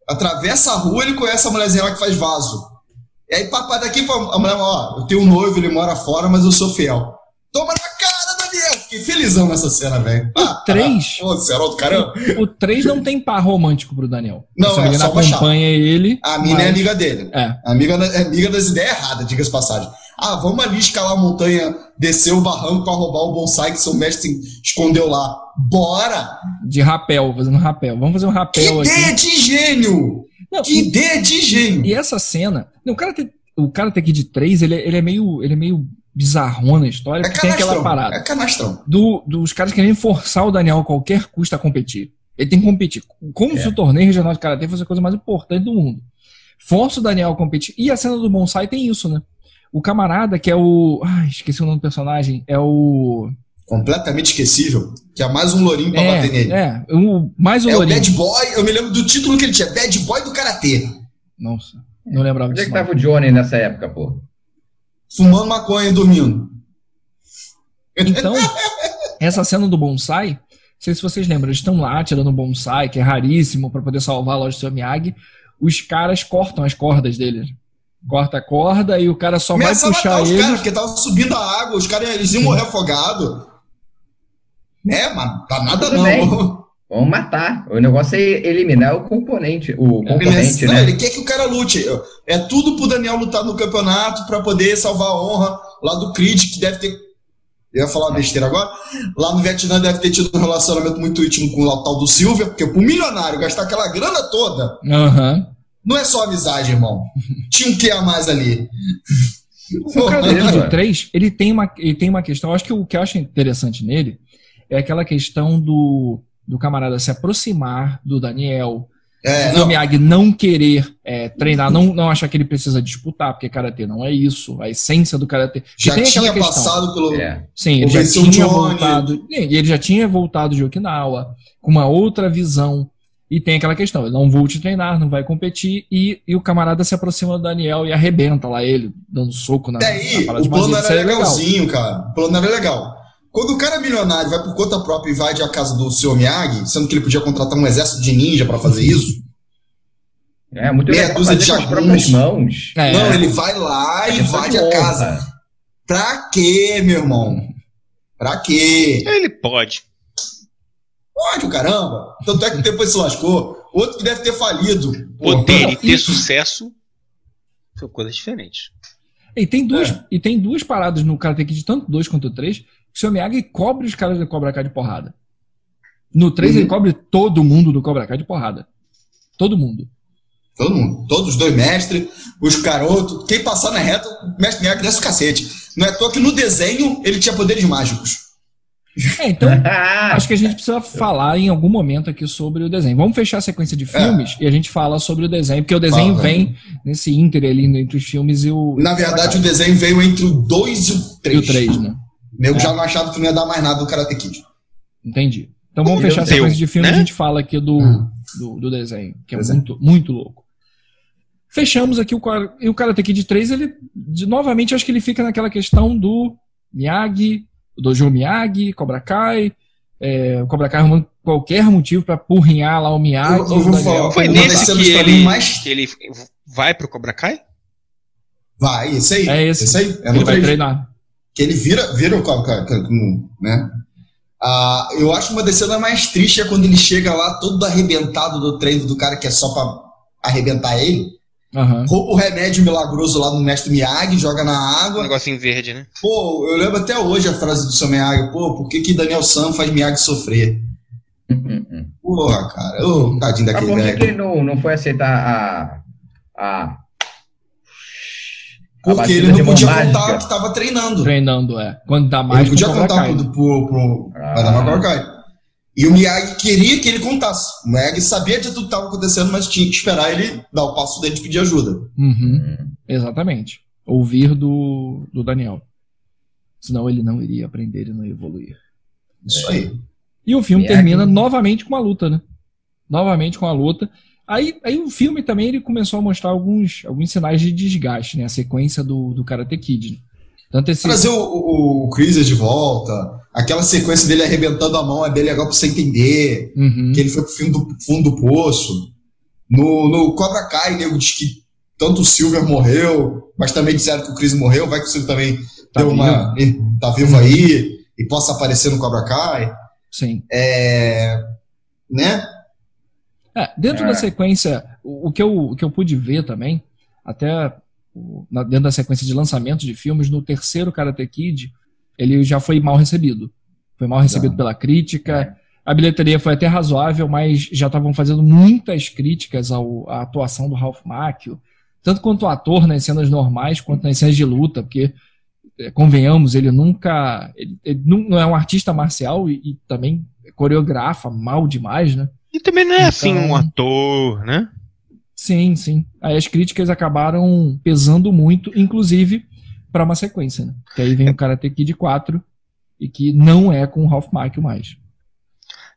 Atravessa a rua, ele conhece a mulherzinha lá que faz vaso. E aí, papai, daqui a mulher, ó, eu tenho um noivo, ele mora fora, mas eu sou fiel. Toma na cara! Fiquei felizão nessa cena, velho. Ah, três? Pô, Serol do caramba. O 3 não tem par romântico pro Daniel. Não, Essa é só acompanha ele. A mina mas- é amiga dele. É. Amiga, é amiga das ideias erradas, diga-se de passagem. Ah, vamos ali escalar a montanha, descer o barranco pra roubar o bonsai que seu mestre escondeu lá. Bora! De rapel, fazendo rapel. Vamos fazer um Que rapel ideia aqui. de gênio! Não, Que e, ideia de gênio! e essa cena. Não, o cara tem, o cara tem aqui de 3, ele, é- ele é meio. Ele é meio bizarrão na história, É porque tem aquela parada. É canastrão. do- dos caras querendo forçar o Daniel a qualquer custo a competir. Ele tem que competir. Como É. se o torneio regional de karatê fosse a coisa mais importante do mundo. Força o Daniel a competir. E a cena do bonsai tem isso, né? O camarada que é o. Ai, esqueci o nome do personagem. É o. Completamente esquecível. Que é mais um lourinho pra bater nele. É, é, o mais o É o Lourinho. Bad Boy, eu me lembro do título que ele tinha, Bad Boy do Karatê. Nossa, não lembrava Onde é disso. que tava o Johnny nessa época, pô? Fumando maconha e dormindo. Então, (laughs) essa cena do bonsai, não sei se vocês lembram, eles estão lá tirando bonsai, que é raríssimo para poder salvar a loja do seu Miyagi. Os caras cortam as cordas deles. Corta a corda e o cara só vai puxar matar os ele. caras, porque tava subindo a água, os caras eles iam morrer afogados. É, mas tá nada Tudo não. bem. (laughs) Vamos matar. O negócio é eliminar o componente, o Ele, concorrente, não, né? ele quer que o cara lute. É tudo pro Daniel lutar no campeonato pra poder salvar a honra lá do Creed, que deve ter. Eu ia falar uma besteira agora. Lá no Vietnã deve ter tido um relacionamento muito íntimo com o tal do Silvia, porque pro milionário gastar aquela grana toda, Aham. não é só amizade, irmão. Tinha um que a mais ali. O cara do mano. 3, ele tem uma, ele tem uma questão, eu acho que o que eu acho interessante nele é aquela questão do, do camarada se aproximar do Daniel, É, o Miyagi não querer é, treinar, não, não achar que ele precisa disputar, porque karatê não é isso, a essência do karatê. Já tinha passado pelo. É. Sim, ele já tinha voltado. Ele já tinha voltado de Okinawa com uma outra visão. E tem aquela questão, ele não vou te treinar, não vai competir, e, e o camarada se aproxima do Daniel e arrebenta lá ele, dando soco na. Daí, na o plano era legalzinho, legal. cara. O plano era legal. Quando o cara é milionário vai por conta própria e invade a casa do seu Miyagi, sendo que ele podia contratar um exército de ninja para fazer isso. É, muito Meia dúzia de jagunços. mãos. É. Não, ele vai lá e é invade a casa. Pra quê, meu irmão? Pra quê? Ele pode. Pode, o caramba. Tanto é que depois se lascou. Outro que deve ter falido. Poder e ter sucesso são coisas diferentes. E tem duas, é. e tem duas paradas no Karate Kid, tanto dois quanto três, o seu Miyagi cobre os caras do Cobra Kai de porrada. No 3 uhum. ele cobre todo mundo do Cobra Kai de porrada. Todo mundo. Todo mundo. Todos os dois mestres, os carotos. Quem passar na reta, o mestre Miyagi desce o cacete. Não é à toa que no desenho ele tinha poderes mágicos. É, então, (laughs) acho que a gente precisa falar em algum momento aqui sobre o desenho. Vamos fechar a sequência de filmes é. e a gente fala sobre o desenho, porque o desenho Fala, vem nesse ínter ali entre os filmes e o. Na verdade, o desenho veio entre o 2 e o 3. E o 3, né? Nego é. já não achava que não ia dar mais nada do Karate Kid. Entendi. Então vamos fechar a sequência de filme né? e a gente fala aqui do, hum. do, do, desenho, que é desenho. muito, muito louco. Fechamos aqui o, o Karate Kid 3, ele, de, novamente, acho que ele fica naquela questão do Miyagi, do Joe Miyagi, Cobra Kai, é, o Cobra Kai arrumando qualquer motivo para porrinhar lá o Miyagi. Eu, eu vou falar, Foi nesse que ele, mais... que ele vai pro Cobra Kai? Vai, esse aí. É esse. esse aí. É ele vai treinar que ele vira, vira o né? Ah, eu acho uma das cenas mais tristes é quando ele chega lá todo arrebentado do treino do cara que é só pra arrebentar ele. Uhum. Rouba o remédio milagroso lá no mestre Miyagi, joga na água. Um negocinho verde, né? Pô, eu lembro até hoje a frase do seu Miyagi, pô, por que, que Daniel Sam faz Miyagi sofrer? (laughs) Porra, cara, ô, tadinho daquele Mas por que, que ele não, não foi aceitar a, a porque ele não podia contar que estava treinando. Treinando, é. Quando dá mais, ele podia contar pro, pro, pro ah. E o Miyagi queria que ele contasse. O Miyagi sabia de tudo que estava acontecendo, mas tinha que esperar ele dar o passo dele de pedir ajuda. Uhum. Exatamente. Ouvir do, do Daniel. Senão ele não iria aprender e não ia evoluir. Isso aí. E o filme Miyagi... termina novamente com uma luta, né? Novamente com a luta. Aí, aí o filme também ele começou a mostrar alguns, alguns sinais de desgaste, né? A sequência do, do Karate Kid. Tanto esse... Trazer o, o, o Chris de volta, aquela sequência dele arrebentando a mão é bem legal pra você entender. Uhum. Que ele foi pro fundo do, fundo do poço. No, no Cobra Kai, nego diz que tanto o Silver morreu, mas também disseram que o Chris morreu. Vai que o Silver também tá deu vivo. uma. tá vivo aí e possa aparecer no Cobra Kai. Sim. É, né? É, dentro é. da sequência, o, o, que eu, o que eu pude ver também, até na, dentro da sequência de lançamento de filmes, no terceiro Karate Kid, ele já foi mal recebido. Foi mal recebido pela crítica. A bilheteria foi até razoável, mas já estavam fazendo muitas críticas ao, à atuação do Ralph Macchio, tanto quanto o ator nas cenas normais, quanto nas cenas de luta, porque, é, convenhamos, ele nunca. Ele, ele não é um artista marcial e, e também coreografa mal demais, né? E também não é assim então, assim um ator, né? Sim, sim. Aí as críticas acabaram pesando muito, inclusive para uma sequência, né? Que aí vem o Karate Kid 4 e que não é com o Ralph Macchio mais.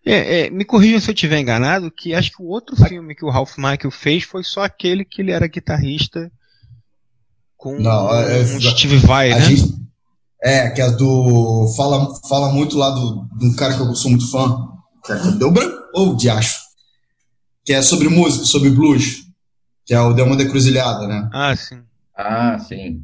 É, é, me corrija se eu estiver enganado, que acho que o outro filme que o Ralph Macchio fez foi só aquele que ele era guitarrista com não, é, um Steve Vai, né? Gente, é, que é do. Fala, fala muito lá do, do cara que eu sou muito fã. Deu branco ou de acho. Que é sobre música, sobre blues. Que é o Demônio da Cruzilhada, né? Ah, sim. Ah, sim.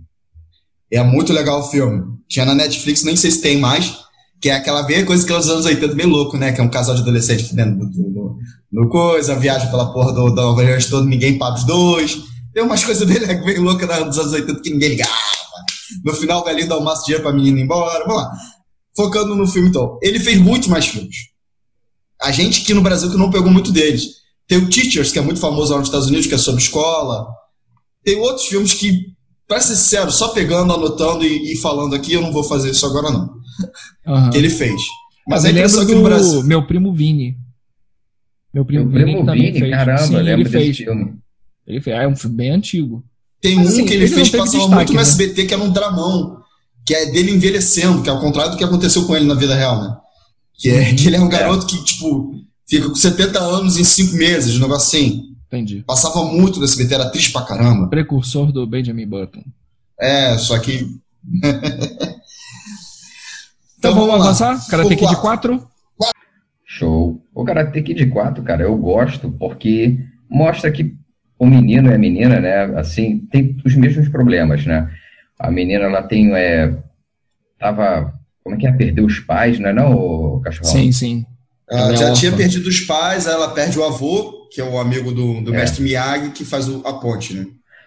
É muito legal o filme. Tinha na Netflix, nem sei se tem mais. Que é aquela velha coisa que é os anos 80 bem louco, né? Que é um casal de adolescente dentro do, do, coisa, viagem pela porra do, do todo, ninguém paga os dois. Tem umas coisas bem, bem loucas dos anos 80 que ninguém ligava. No final, o velhinho dá um maço de dinheiro pra menina ir embora. Vamos lá. Focando no filme, então. Ele fez muitos mais filmes a gente aqui no Brasil que não pegou muito deles. Tem o Teachers, que é muito famoso lá nos Estados Unidos, que é sobre escola. Tem outros filmes que, para ser sincero, só pegando, anotando e, e, falando aqui, eu não vou fazer isso agora não. (laughs) Uhum. Que ele fez. Mas eu é lembro do Brasil... meu primo Vini. Meu primo, Meu primo Vini também Vini, fez. caramba, Sim, lembro ele desse fez. filme. Ele fez. Ah, é um filme bem antigo. Tem Mas, um assim, que ele, ele fez teve passava muito no né? SBT, que era um dramão. Que é dele envelhecendo, que é ao contrário do que aconteceu com ele na vida real, né? Que, é, que ele é um garoto que, tipo, fica com 70 anos em 5 meses, um negócio assim. Entendi. Passava muito no SBT, era triste pra caramba. Precursor do Benjamin Button. É, só que. (laughs) Então, vamos lá. avançar? Karate O Kid quatro. 4? Show. O Karate Kid 4, cara, eu gosto porque mostra que o menino e a menina, né, assim, tem os mesmos problemas, né? A menina, ela tem, é, tava, como é que é, perdeu os pais, não é não, o cachorro? Sim, sim. Ela Ela é já órfã. tinha perdido os pais, aí ela perde o avô, que é o amigo do, do É. mestre Miyagi, que faz o- a ponte, né?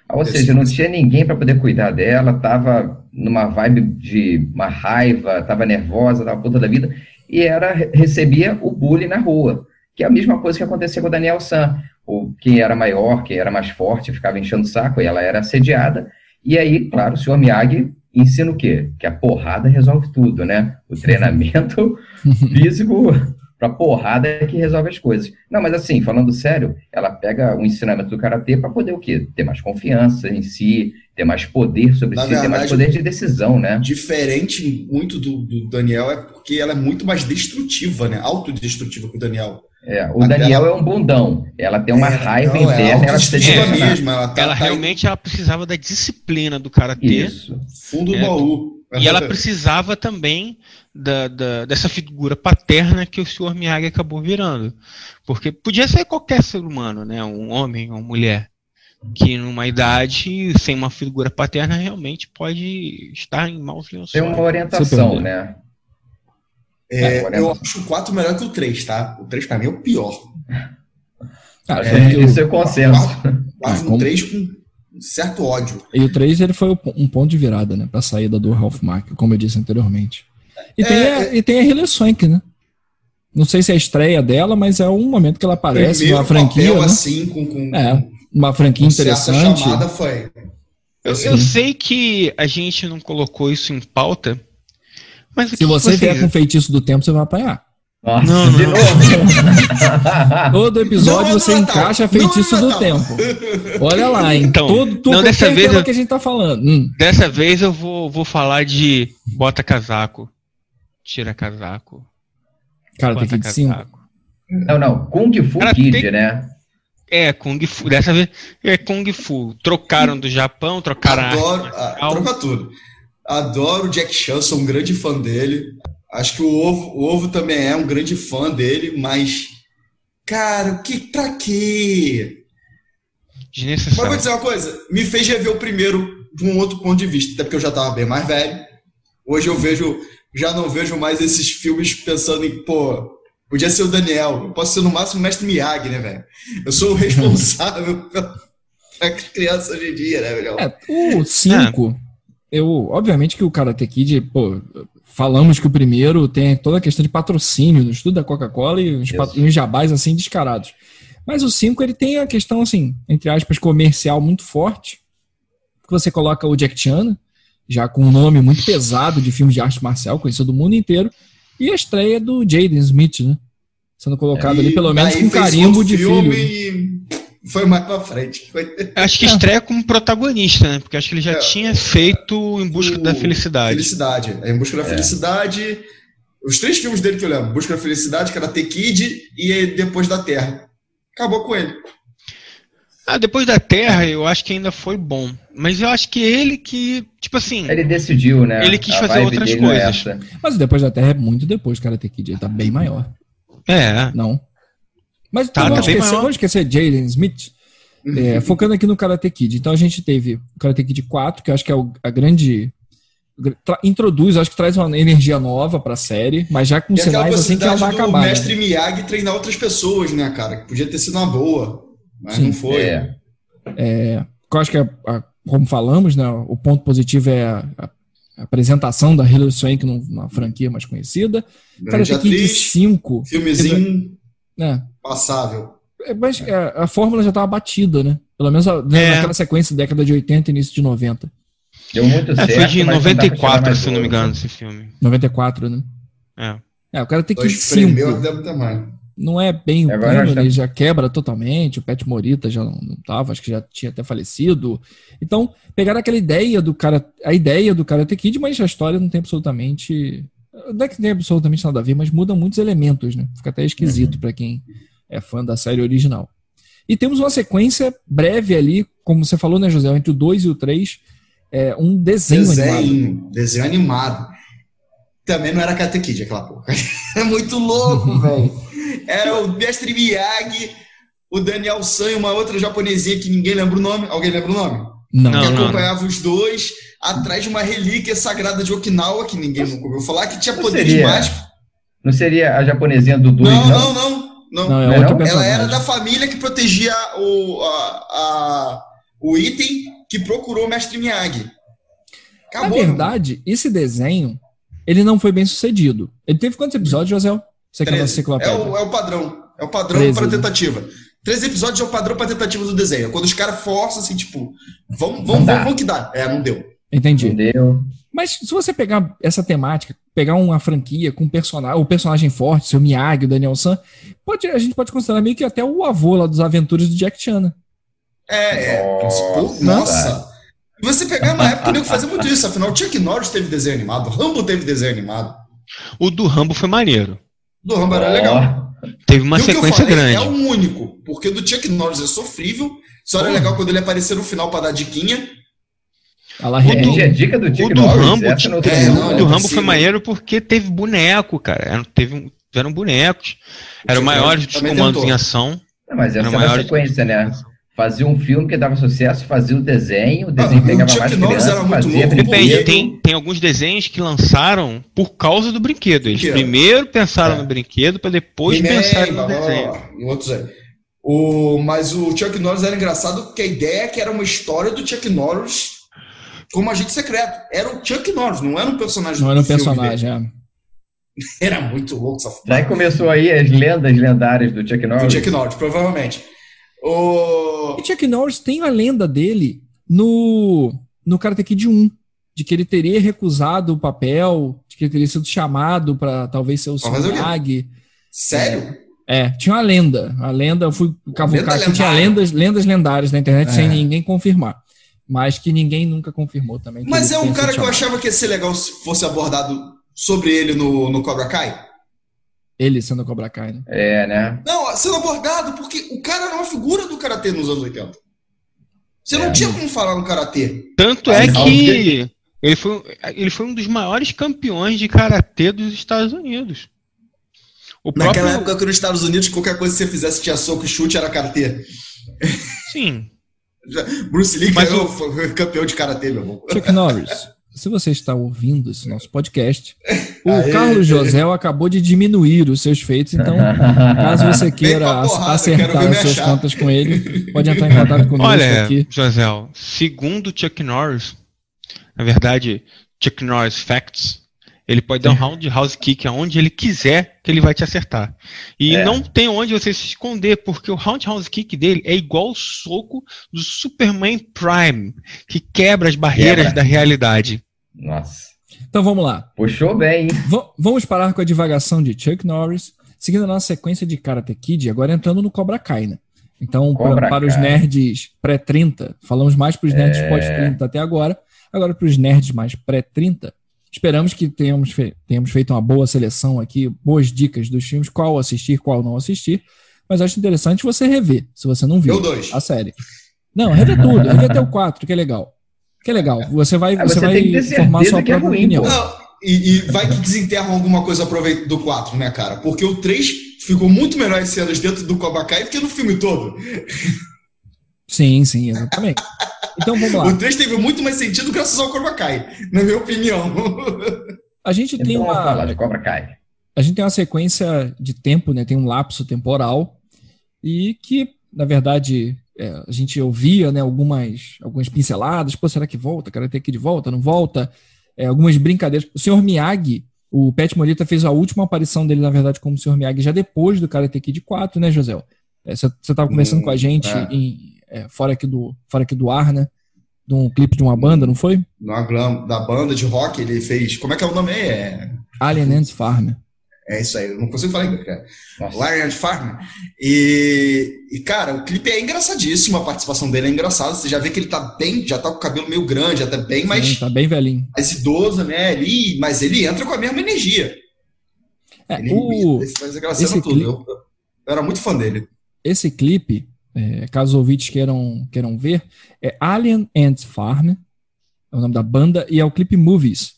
Ah, Ou seja, não tinha ninguém para poder cuidar dela, tava numa vibe de uma raiva, tava nervosa, tava puta da vida, e era recebia o bullying na rua, que é a mesma coisa que acontecia com o Daniel San. O, quem era maior, quem era mais forte, ficava enchendo o saco, e ela era assediada. E aí, claro, o senhor Miyagi ensina o quê? Que a porrada resolve tudo, né? O treinamento (laughs) físico pra porrada é que resolve as coisas. Não, mas assim, falando sério, ela pega o ensinamento do karatê para poder o quê? Ter mais confiança em si, ter mais poder sobre Na si, ter mais verdade, poder de decisão, né? Diferente muito do, do Daniel é porque ela é muito mais destrutiva, né? Autodestrutiva que o Daniel. É, o Até Daniel ela- é um bundão. Ela tem uma É, raiva não, interna, é ela se autodestrutiva deixa mesmo. Ela, tá, ela tá realmente ela precisava da disciplina do karatê Isso. fundo do É, baú. e ela precisava também da, da- dessa figura paterna que o Sr. Miyagi acabou virando. Porque podia ser qualquer ser humano, né? Um homem ou mulher. Que numa idade sem uma figura paterna realmente pode estar em maus lençóis. Tem uma orientação, Super. né? É, Agora, eu acho o 4 melhor que o 3, tá? O 3 pra mim é o pior. Ah, É, o- isso é consenso. O 4 (laughs) Ah, no como- 3 com um certo ódio. E o 3 ele foi um ponto de virada, né? Pra saída do Ralph Macchio, como eu disse anteriormente. E, É, tem, a, é- e tem a Hilary Swank, né? Não sei se é a estreia dela, mas é um momento que ela aparece Primeiro numa franquia, papel né? assim, com, com, É, uma franquia com interessante. chamada foi. Eu, eu sei que a gente não colocou isso em pauta, mas Se que você que vier com feitiço do tempo, você vai apanhar. Nossa, Não, não, de não. novo. (laughs) Todo episódio Não é você Natal. encaixa feitiço é do tempo. Olha lá, hein? Então, Todo, todo não, dessa vez tema eu- que a gente tá falando. Hum. Dessa vez eu vou, vou falar de bota casaco, tira casaco, Cara, tem bota que de 5. casaco. Não, não. Kung Fu Cara, Kid, tem- né? É, Kung Fu. Dessa vez é Kung Fu. Trocaram do Japão, trocaram a Adoro, arte ah, troca tudo. Adoro o Jack Chan, sou um grande fã dele. Acho que o Ovo, o Ovo também é um grande fã dele, mas. Cara, que, pra quê? Mas vou dizer uma coisa, me fez rever o primeiro de um outro ponto de vista, até porque eu já tava bem mais velho. Hoje eu vejo, já não vejo mais esses filmes pensando em, pô, podia ser o Daniel, eu posso ser no máximo o Mestre Miyagi, né, velho? Eu sou o (laughs) responsável pra criança hoje em dia, né, velho? É, o 5, eu, obviamente que o Karate Kid, pô, falamos que o primeiro tem toda a questão de patrocínio no estudo da Coca-Cola e uns, uns jabás assim descarados. Mas o 5 ele tem a questão assim, entre aspas, comercial muito forte. Que você coloca o Jack Chan, né, já com um nome muito pesado de filmes de arte marcial, conhecido do mundo inteiro, e a estreia do Jaden Smith, né? Sendo colocado ali pelo menos com carimbo de filme filho. E foi mais pra frente. Foi Acho que estreia como protagonista, né? Porque acho que ele já É. tinha feito Em Busca o- da Felicidade. Felicidade. É Em Busca da É. Felicidade. Os três filmes dele que eu lembro: Busca da Felicidade, Karate Kid e Depois da Terra. Acabou com ele. Ah, depois da Terra, eu acho que ainda foi bom. Mas eu acho que ele que, tipo assim, Ele decidiu, né? Ele quis fazer outras é coisas. Mas o depois da Terra é muito depois do Karate Kid, ele tá bem maior. é. Não. Mas Tá, vamos, tá esquecer, maior. vamos esquecer Jaden Smith. É, focando aqui no Karate Kid. Então a gente teve o Karate Kid 4, que eu acho que é o- a grande. tra- introduz, acho que traz uma energia nova pra série, mas já com E sinais assim que ela vai acabar. né? mestre Miyagi treinar outras pessoas, né, cara? Que podia ter sido uma boa. Mas Sim. não foi. É. Eu acho que, a- a- como falamos, né, o ponto positivo é a, a- apresentação da Hilary Swank num- numa franquia mais conhecida. Grande Karate Kid atriz, 5, filmezinho né? Passável. É, Mas é, a fórmula já estava batida, né? Pelo menos a- É. naquela sequência década de 80 e início de 90. Deu muito É, certo. foi de mas não dá pra tirar 94, mais se não me engano, esse filme. 94, né? É. É, o cara tem que ir Dois prêmios 5. deve ter mais. Não é bem o Agora plano, ele já quebra totalmente. O Pet Morita já não, não tava, acho que já tinha até falecido. Então, pegaram aquela ideia do cara, a ideia do Karate Kid, mas a história não tem absolutamente. Não é que tem absolutamente nada a ver, mas muda muitos elementos, né? Fica até esquisito uhum. para quem é fã da série original. E temos uma sequência breve ali, como você falou, né, José? Entre o 2 e o 3, é, um desenho, desenho animado. Desenho animado. Também não era Karate Kid, aquela porra. (laughs) É muito louco, (laughs) velho. Era o Mestre Miyagi, o Daniel San e uma outra japonesinha que ninguém lembra o nome. Alguém lembra o nome? Não. Que não, acompanhava não. os dois atrás de uma relíquia sagrada de Okinawa, que ninguém nunca ouviu falar, que tinha poderes mágicos. Não seria a japonesinha do Dui, não? Não, não, não. Não, não, é não? Ela era da família que protegia o, a, a, o item que procurou o mestre Miyagi. Acabou, Na verdade, esse desenho, ele não foi bem sucedido. Ele teve quantos episódios, José? Você que é, é, o, é o padrão. É o padrão para né? tentativa. Três episódios é o padrão para tentativa do desenho. Quando os caras forçam, assim, tipo, vamos, vamos, vamos, vamos que dá. É, não deu. Entendi. Não deu. Mas se você pegar essa temática, pegar uma franquia com personagem, o personagem forte, seu Miyagi, o Daniel San, pode, a gente pode considerar meio que até o avô lá dos aventuras do Jack Chan. Né? É, é. Nossa. nossa. Você pegar uma época que fazia muito isso, afinal, o Chuck Norris teve desenho animado, o Rambo teve desenho animado. O do Rambo foi maneiro. O do Rambo era legal. Teve uma e sequência grande. É o único, porque o do Chuck Norris é sofrível. Só era legal quando ele aparecer no final para dar diquinha. Ela o do, é dica do, o do Rambo, é, não, o do Rambo foi maneiro porque teve boneco, cara. Era, teve, eram bonecos. Eram maiores dos comandos tentou. em ação. Não, mas essa era a sequência, né? Fazia um filme que dava sucesso, fazia o desenho, o desenho ah, pegava mais muito fazia louco, Depende, tem, tem alguns desenhos que lançaram por causa do brinquedo. Eles primeiro pensaram é. no brinquedo para depois pensarem no desenho. Em outros o, mas o Chuck Norris era engraçado porque a ideia é que era uma história do Chuck Norris como agente secreto. Era o Chuck Norris, não era um personagem Não era um personagem, é. Era muito louco essa Daí começou aí as lendas lendárias do Chuck Norris. Do Chuck Norris, provavelmente. O... E Chuck Norris tem a lenda dele no, no Karate Kid 1, de que ele teria recusado o papel, de que ele teria sido chamado para talvez ser o Miyagi. Sério? É, é, tinha uma lenda. A lenda, eu fui cavucar que tinha lendas, lendas lendárias na internet é. sem ninguém confirmar. Mas que ninguém nunca confirmou também. Mas é um cara que eu achava que ia ser legal se fosse abordado sobre ele no, no Cobra Kai. Ele sendo Cobra Kai, né? É, né? Não, sendo abordado, porque o cara era uma figura do Karatê nos anos 80. Você é. não tinha como falar no Karatê. Tanto é que ele foi, ele foi um dos maiores campeões de Karatê dos Estados Unidos. O Naquela próprio... época que nos Estados Unidos, qualquer coisa que você fizesse tinha soco e chute era Karatê. Sim. Bruce Lee Mas o... campeão de Karatê, meu irmão. Chuck Norris se você está ouvindo esse nosso podcast, (laughs) o Aê, Carlos José acabou de diminuir os seus feitos, então, caso você (laughs) queira porrada, acertar as suas contas com ele, (laughs) pode entrar em contato conosco Olha, aqui. José, segundo Chuck Norris, na verdade, Chuck Norris Facts, ele pode dar um roundhouse kick aonde ele quiser que ele vai te acertar. E é. não tem onde você se esconder, porque o roundhouse kick dele é igual o soco do Superman Prime, que quebra as barreiras quebra. da realidade. Nossa. Então vamos lá. Puxou bem. V vamos parar com a divagação de Chuck Norris, seguindo a nossa sequência de Karate Kid, agora entrando no Cobra Kai, né? Então, pra, para os nerds pré-30, falamos mais para os nerds é... pós-30 até agora, agora para os nerds mais pré-30, Esperamos que tenhamos, fe tenhamos feito uma boa seleção aqui, boas dicas dos filmes, qual assistir, qual não assistir. Mas acho interessante você rever, se você não viu a série. Não, rever tudo, rever até o 4, que é legal. Que é legal. Você vai, ah, você, você vai formar sua é própria é ruim, opinião. Não, e, e, vai que desenterram alguma coisa do 4, né, cara? Porque o 3 ficou muito melhor as cenas dentro do Cobra Kai do que no filme todo. Sim, sim, exatamente. Então vamos lá. O 3 teve muito mais sentido graças ao Cobra Kai, na minha opinião. A gente tem então, uma. Falar de Cobra Kai. A gente tem uma sequência de tempo, né? Tem um lapso temporal e que, na verdade, é, a gente ouvia né, algumas, algumas pinceladas. Pô, será que volta? Quero ter aqui de volta? Não volta? É, algumas brincadeiras. O senhor Miyagi, o Pet Morita fez a última aparição dele, na verdade, como senhor Miyagi, já depois do Karate Kid 4, né, José? Você é, estava conversando hum, com a gente é. em, é, fora, aqui do, fora aqui do ar, né? De um clipe de uma banda, não foi? Da banda de rock, ele fez. Como é que é o nome? É... Alien Ant Farm. É isso aí, eu não consigo falar inglês, cara. Lion Farm. E, e, cara, o clipe é engraçadíssimo, a participação dele é engraçada. Você já vê que ele tá bem, já tá com o cabelo meio grande, até bem mais. Sim, tá bem velhinho. Mais idoso, né? Ele, mas ele entra com a mesma energia. É, ele, o... ele faz esse tudo. Clipe... Eu, eu, era muito fã dele. Esse clipe, é, caso os ouvintes queiram, queiram ver, é Alien Ant Farm, é o nome da banda, e é o clipe Movies.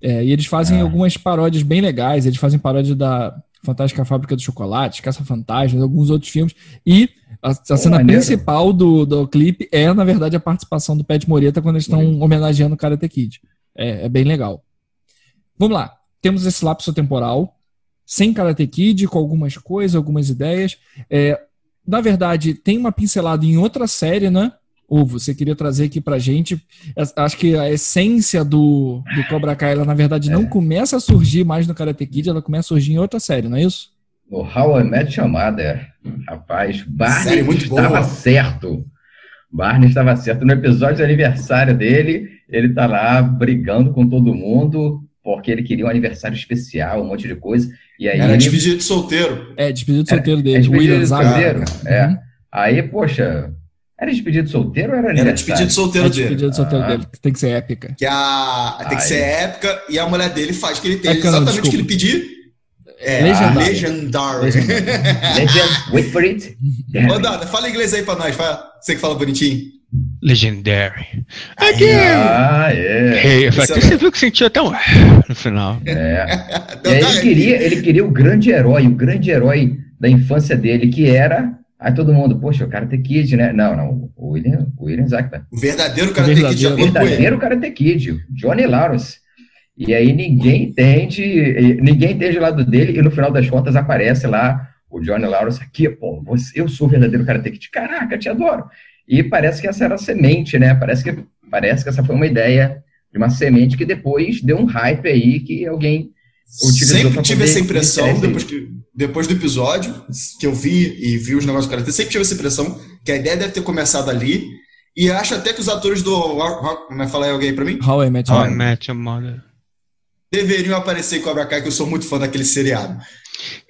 É, e eles fazem ah. algumas paródias bem legais. Eles fazem paródia da Fantástica Fábrica do Chocolate, Caça Fantasmas, alguns outros filmes. E a, a cena principal do, do clipe é, na verdade, a participação do Pet Moreta quando eles estão homenageando o Karate Kid. É, é, bem legal. Vamos lá. Temos esse lapso temporal, sem Karate Kid, com algumas coisas, algumas ideias. É, na verdade, tem uma pincelada em outra série, né? ou você queria trazer aqui pra gente. Acho que a essência do, do Cobra Kai, ela na verdade não é. começa a surgir mais no Karate Kid, ela começa a surgir em outra série, não é isso? O How I Met Your Mother. Rapaz, Barney Sério, estava boa. certo. Barney estava certo. No episódio de aniversário dele, ele tá lá brigando com todo mundo, porque ele queria um aniversário especial, um monte de coisa. E aí Era ele... despedido de solteiro. É, despedido de solteiro dele. É, despedido de solteiro. É. Uhum. Aí, poxa, era despedido solteiro ou era aniversário? Era despedido solteiro é dele. despedido solteiro ah. dele, que tem que ser épica. Que a, tem que ser épica e a mulher dele faz que ele tem é exatamente o que ele pedir. É, legendary. legendary. Legend, wait for it. Ô, Dada, fala inglês aí pra nós, fala. você que fala bonitinho. Legendary. Again! Ah, é. Hey, você viu que sentiu até um no final. É. (laughs) Ele, queria, ele queria o grande herói, o grande herói da infância dele, que era Aí todo mundo, poxa, o Karate Kid, né? Não, não, o William, o William Zackman. O verdadeiro Karate Kid. O verdadeiro Karate Kid, Johnny Lawrence. E aí ninguém entende, ninguém entende o lado dele, e no final das contas aparece lá o Johnny Lawrence aqui, pô, você, eu sou o verdadeiro Karate Kid. Caraca, te adoro. E parece que essa era a semente, né? Parece que, parece que essa foi uma ideia de uma semente que depois deu um hype aí que alguém utilizou Sempre tive essa impressão, depois que depois do episódio que eu vi e vi os negócios do Karate, sempre tive essa impressão que a ideia deve ter começado ali. E acho até que os atores do. Como é falar alguém pra mim? How I Met Your Mother. Deveriam aparecer em Cobra Kai, que eu sou muito fã daquele seriado.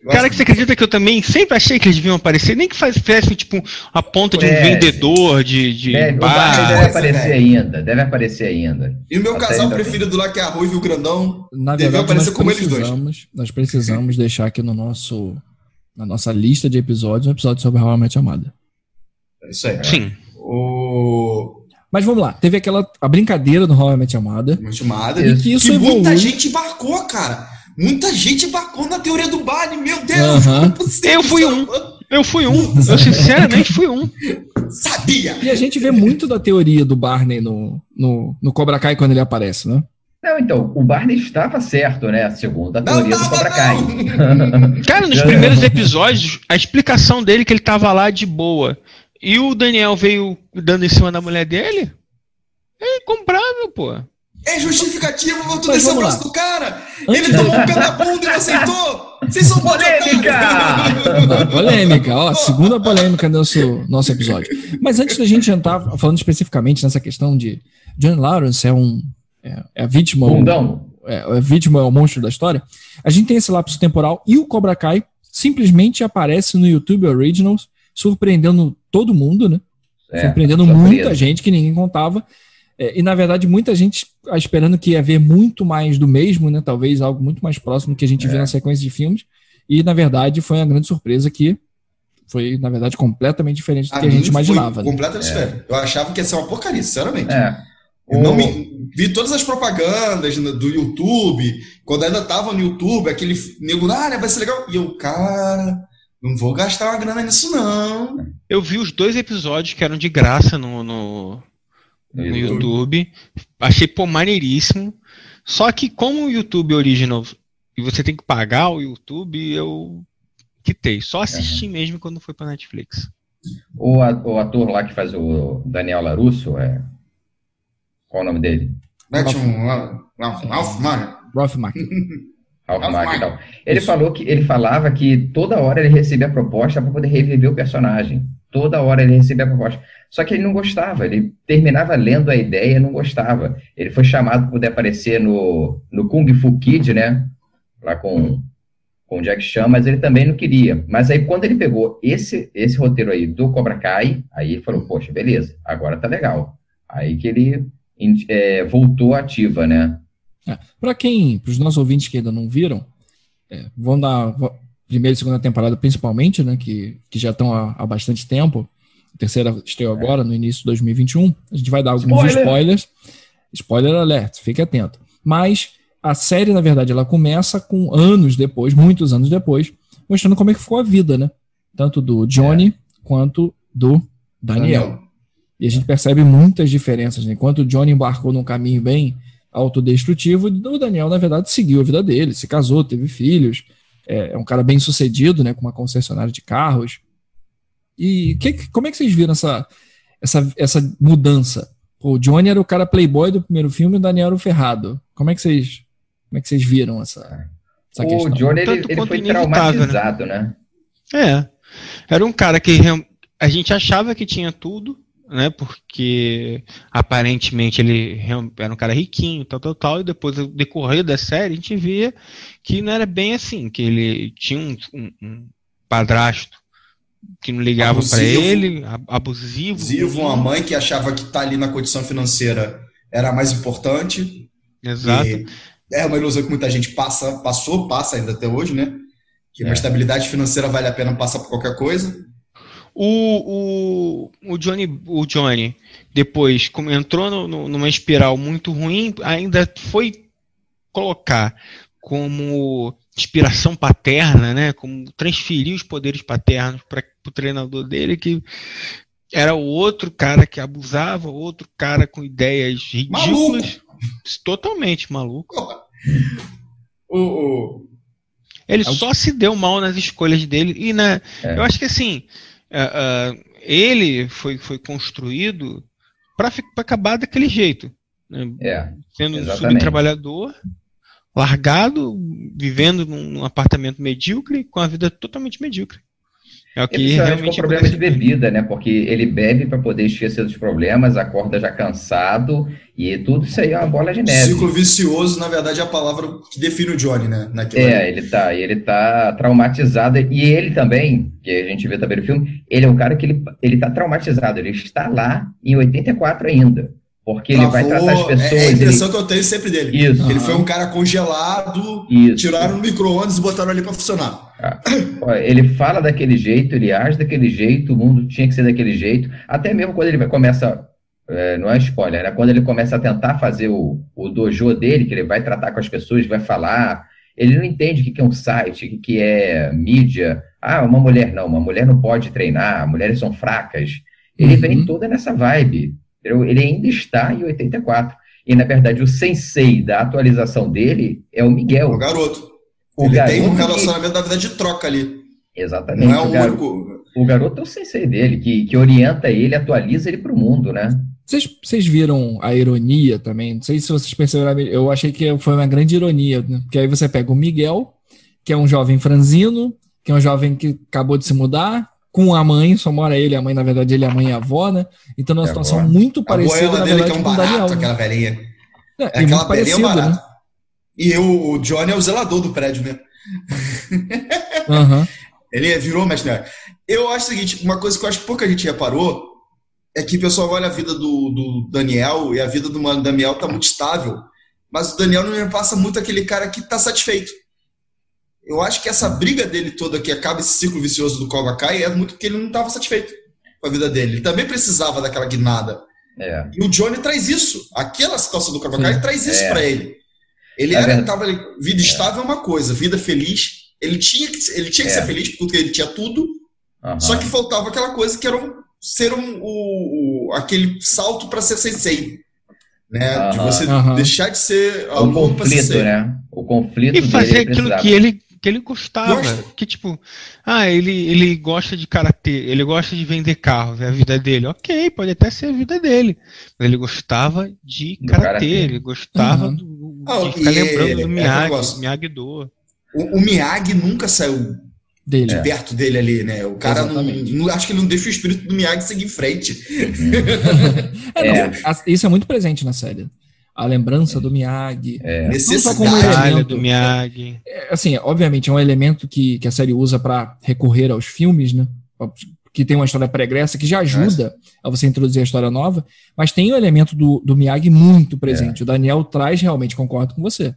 Eu Cara, que você acredita que eu também sempre achei que eles deviam aparecer, nem que fizesse tipo a ponta de um é, vendedor de, de deve, bar. Deve aparecer ainda, deve aparecer ainda. E o meu casal preferido lá, que é a Ruiva e o Grandão, Na verdade, aparecer como eles dois. Nós precisamos deixar aqui no nosso, na nossa lista de episódios um episódio sobre Met Amada. É isso aí. Sim. O... Mas vamos lá, teve aquela a brincadeira do How I Met Amada. Amada. E que isso que muita gente embarcou, cara. Muita gente embarcou na teoria do Barney, meu Deus! Uhum. eu fui um. Eu fui um. Eu sinceramente fui um. (laughs) Sabia! E a gente vê muito da teoria do Barney no, no, no Cobra Kai quando ele aparece, né? Não, então, o Barney estava certo, né? Segundo a teoria não, do Cobra Kai. (laughs) Cara, nos primeiros episódios, a explicação dele que ele estava lá de boa e o Daniel veio dando em cima da mulher dele, é incomprável, pô. É justificativo, vou tu descer o braço do cara. Antes ele tomou um pé na bunda e não aceitou. Vocês são polêmica! polêmica, ó, segunda polêmica do nosso, nosso episódio. Mas antes da gente entrar falando especificamente nessa questão de John Lawrence é um é, é a vítima, Bundão. é, é vítima é o monstro da história. A gente tem esse lapso temporal e o Cobra Kai simplesmente aparece no YouTube Originals, surpreendendo todo mundo, né? É, surpreendendo muita gente que ninguém contava. É, e na verdade, muita gente esperando que ia ver muito mais do mesmo, né? Talvez algo muito mais próximo do que a gente é. vê na sequência de filmes. E na verdade, foi uma grande surpresa que foi, na verdade, completamente diferente do a que a gente imaginava. Né? Completamente diferente. Eu achava que ia ser uma porcaria, sinceramente. É. Eu não me, vi todas as propagandas do YouTube, quando ainda tava no YouTube, aquele nego, ah, né, vai ser legal. E eu, cara, não vou gastar uma grana nisso, não. Eu vi os dois episódios que eram de graça no, no, no YouTube. YouTube. Achei, pô, maneiríssimo. Só que como o YouTube é original e você tem que pagar o YouTube, eu quitei. Só assisti mesmo quando foi pra Netflix. O, o ator lá que faz o Daniel Larusso, é... qual o nome dele? Ralph Mack. Ralph (laughs) Mack e tal. Ele falou que ele falava que toda hora ele recebia a proposta para poder reviver o personagem. Toda hora ele recebia a proposta. Só que ele não gostava, ele terminava lendo a ideia e não gostava. Ele foi chamado para poder aparecer no, no Kung Fu Kid, né? Lá com com o Jack Chan, mas ele também não queria. Mas aí quando ele pegou esse, esse roteiro aí do Cobra Kai, aí ele falou, poxa, beleza, agora tá legal. Aí que ele é, voltou ativa, né? É, para quem, para os nossos ouvintes que ainda não viram, é, vão dar primeira e segunda temporada principalmente, né, que, que já estão há, há bastante tempo. A terceira estreou é. agora, no início de 2021. A gente vai dar alguns Spoiler. spoilers. Spoiler alert, fique atento. Mas a série, na verdade, ela começa com anos depois, muitos anos depois, mostrando como é que ficou a vida, né? Tanto do Johnny é. quanto do Daniel. Daniel. E a gente percebe muitas diferenças, né? Enquanto o Johnny embarcou num caminho bem autodestrutivo, o Daniel, na verdade, seguiu a vida dele, se casou, teve filhos, é, é um cara bem sucedido, né? Com uma concessionária de carros. E que, como é que vocês viram essa, essa, essa mudança? Pô, o Johnny era o cara playboy do primeiro filme e o Daniel era o ferrado. Como é que vocês como é que vocês viram essa, essa o questão? O Johnny, ele, ele foi né? traumatizado, né? né? É. Era um cara que a gente achava que tinha tudo, né? Porque aparentemente ele era um cara riquinho, tal, tal, tal, e depois do decorrer da série a gente via que não era bem assim, que ele tinha um, um, um padrasto que não ligava para ele, abusivo. Abusivo, uma mãe que achava que estar tá ali na condição financeira era mais importante. Exato. E é uma ilusão que muita gente passa, passou, passa ainda até hoje, né? Que é. uma estabilidade financeira vale a pena passar por qualquer coisa. O, o, o, Johnny, o Johnny, depois, como entrou no, no, numa espiral muito ruim, ainda foi colocar como inspiração paterna, né? Como transferir os poderes paternos para o treinador dele, que era o outro cara que abusava, outro cara com ideias ridículas. Maluco. Totalmente maluco. O, o... Ele é só se deu mal nas escolhas dele e na. É. Eu acho que assim, uh, uh, ele foi, foi construído para acabar daquele jeito. Né? É, sendo um subtrabalhador, largado, vivendo num apartamento medíocre, com a vida totalmente medíocre. É o que realmente com problema de bebida, né? Porque ele bebe para poder esquecer dos problemas, acorda já cansado e tudo isso aí é uma bola de neve. Ciclo vicioso, na verdade, é a palavra que define o Johnny, né? Naquilo é, ali. ele tá, ele tá traumatizado e ele também, que a gente vê também no filme, ele é um cara que ele, ele tá traumatizado, ele está lá em 84 ainda. Porque ele vai tratar as pessoas. É, é a impressão ele... que eu tenho sempre dele. Isso. Ele foi um cara congelado, Isso. tiraram no micro-ondas e botaram ali para funcionar. Ah. Ele fala daquele jeito, ele age daquele jeito, o mundo tinha que ser daquele jeito. Até mesmo quando ele começa. É, não é spoiler, é quando ele começa a tentar fazer o, o dojo dele, que ele vai tratar com as pessoas, vai falar. Ele não entende o que é um site, o que é mídia. Ah, uma mulher não, uma mulher não pode treinar, mulheres são fracas. Ele uhum. vem toda nessa vibe. Ele ainda está em 84. E, na verdade, o sensei da atualização dele é o Miguel. O garoto. O ele garoto tem um relacionamento, que... na verdade, de troca ali. Exatamente. Não é o, o garoto, único. O garoto é o sensei dele, que, que orienta ele, atualiza ele para o mundo, né? Vocês, vocês viram a ironia também? Não sei se vocês perceberam. Eu achei que foi uma grande ironia, né? Porque aí você pega o Miguel, que é um jovem franzino, que é um jovem que acabou de se mudar, com a mãe, só mora ele, a mãe, na verdade, ele é a mãe e a avó, né? Então, numa é situação avó. muito parecida, na verdade, é um com o Daniel. Né? Aquela velhinha. É, é aquela velhinha barata. Né? E o, o Johnny é o zelador do prédio, né? Uhum. (laughs) ele virou mestre. Eu acho o seguinte, uma coisa que eu acho que pouca gente reparou é que o pessoal olha a vida do, do Daniel e a vida do Mano Daniel tá muito estável, mas o Daniel não me passa muito aquele cara que tá satisfeito eu acho que essa briga dele toda que acaba esse ciclo vicioso do Cobra Kai é muito porque ele não estava satisfeito com a vida dele. Ele também precisava daquela guinada. É. E o Johnny traz isso. Aquela situação do Cobra Kai traz isso é. para ele. Ele é era, tava, vida é. estável é uma coisa, vida feliz. Ele tinha que, ele tinha que ser é. feliz porque ele tinha tudo. Uhum. Só que faltava aquela coisa que era um, ser um, o, aquele salto para ser sensei. Né? Uhum. De você uhum. deixar de ser o conflito, né? O conflito e fazer aquilo que ele que ele gostava. Gosta. Que tipo, ah, ele, ele gosta de karatê, ele gosta de vender carro, é a vida dele. Ok, pode até ser a vida dele. Mas ele gostava de karatê, ele gostava uhum. do, de ficar lembrando ele, do é Miyagi, é Miyagi Do. O, o Miyagi nunca saiu dele. de perto dele ali, né? O cara não, não, acho que ele não deixa o espírito do Miyagi seguir em frente. Uhum. é, (laughs) é. Não, isso é muito presente na série. A lembrança do Miyagi. É. Necessidade do Miyagi. É, assim, obviamente é um elemento que, que a série usa para recorrer aos filmes, né? Que tem uma história pregressa que já ajuda a você introduzir a história nova, mas tem o elemento do, do Miyagi muito presente. É. O Daniel traz realmente, concordo com você.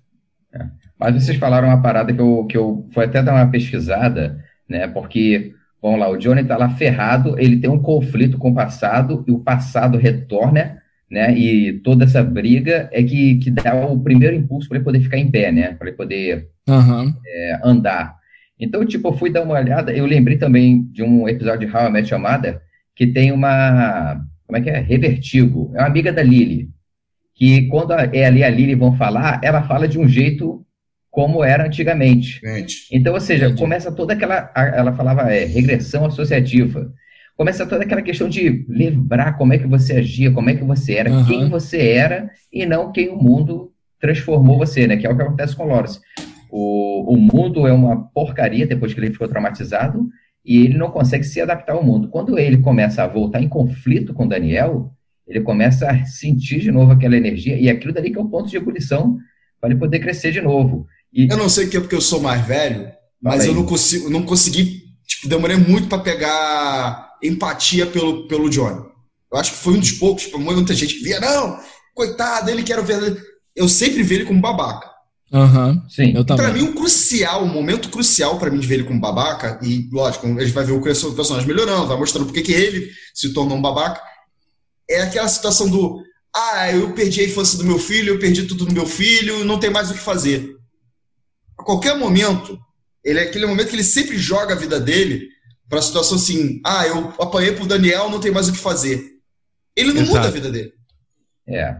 É. Mas vocês falaram uma parada que eu, que eu fui até dar uma pesquisada, né? Porque, vamos lá, o Johnny tá lá ferrado, ele tem um conflito com o passado, e o passado retorna né? E toda essa briga é que, que dá o primeiro impulso para ele poder ficar em pé, né? Para ele poder uhum. é, andar. Então, tipo, eu fui dar uma olhada, eu lembrei também de um episódio de How I Met Your Mother, que tem uma, como é que é? Revertigo. É uma amiga da Lily, que quando ela e a Lily vão falar, ela fala de um jeito como era antigamente. Gente, então, ou seja, entendi. começa toda aquela, ela falava é, regressão associativa começa toda aquela questão de lembrar como é que você agia, como é que você era, uhum. quem você era e não quem o mundo transformou você, né? Que é o que acontece com o Lawrence. O, o mundo é uma porcaria depois que ele ficou traumatizado e ele não consegue se adaptar ao mundo. Quando ele começa a voltar em conflito com Daniel, ele começa a sentir de novo aquela energia e aquilo dali que é o ponto de ebulição para ele poder crescer de novo. E... Eu não sei que é porque eu sou mais velho, mas eu não consigo, não consegui, tipo, demorei muito para pegar empatia pelo, pelo Johnny. Eu acho que foi um dos poucos, tipo, muita gente que via, não, coitado, ele quer ver. Eu sempre vi ele como babaca. Uhum, sim, eu. Pra mim, um crucial, um momento crucial para mim de ver ele como babaca, e lógico, a gente vai ver o personagem melhorando, vai mostrando porque que ele se tornou um babaca, é aquela situação do ah, eu perdi a infância do meu filho, eu perdi tudo do meu filho, não tem mais o que fazer. A qualquer momento, ele é aquele momento que ele sempre joga a vida dele para a situação assim, ah, eu apanhei pro Daniel, não tem mais o que fazer. Ele não Exato. muda a vida dele. É.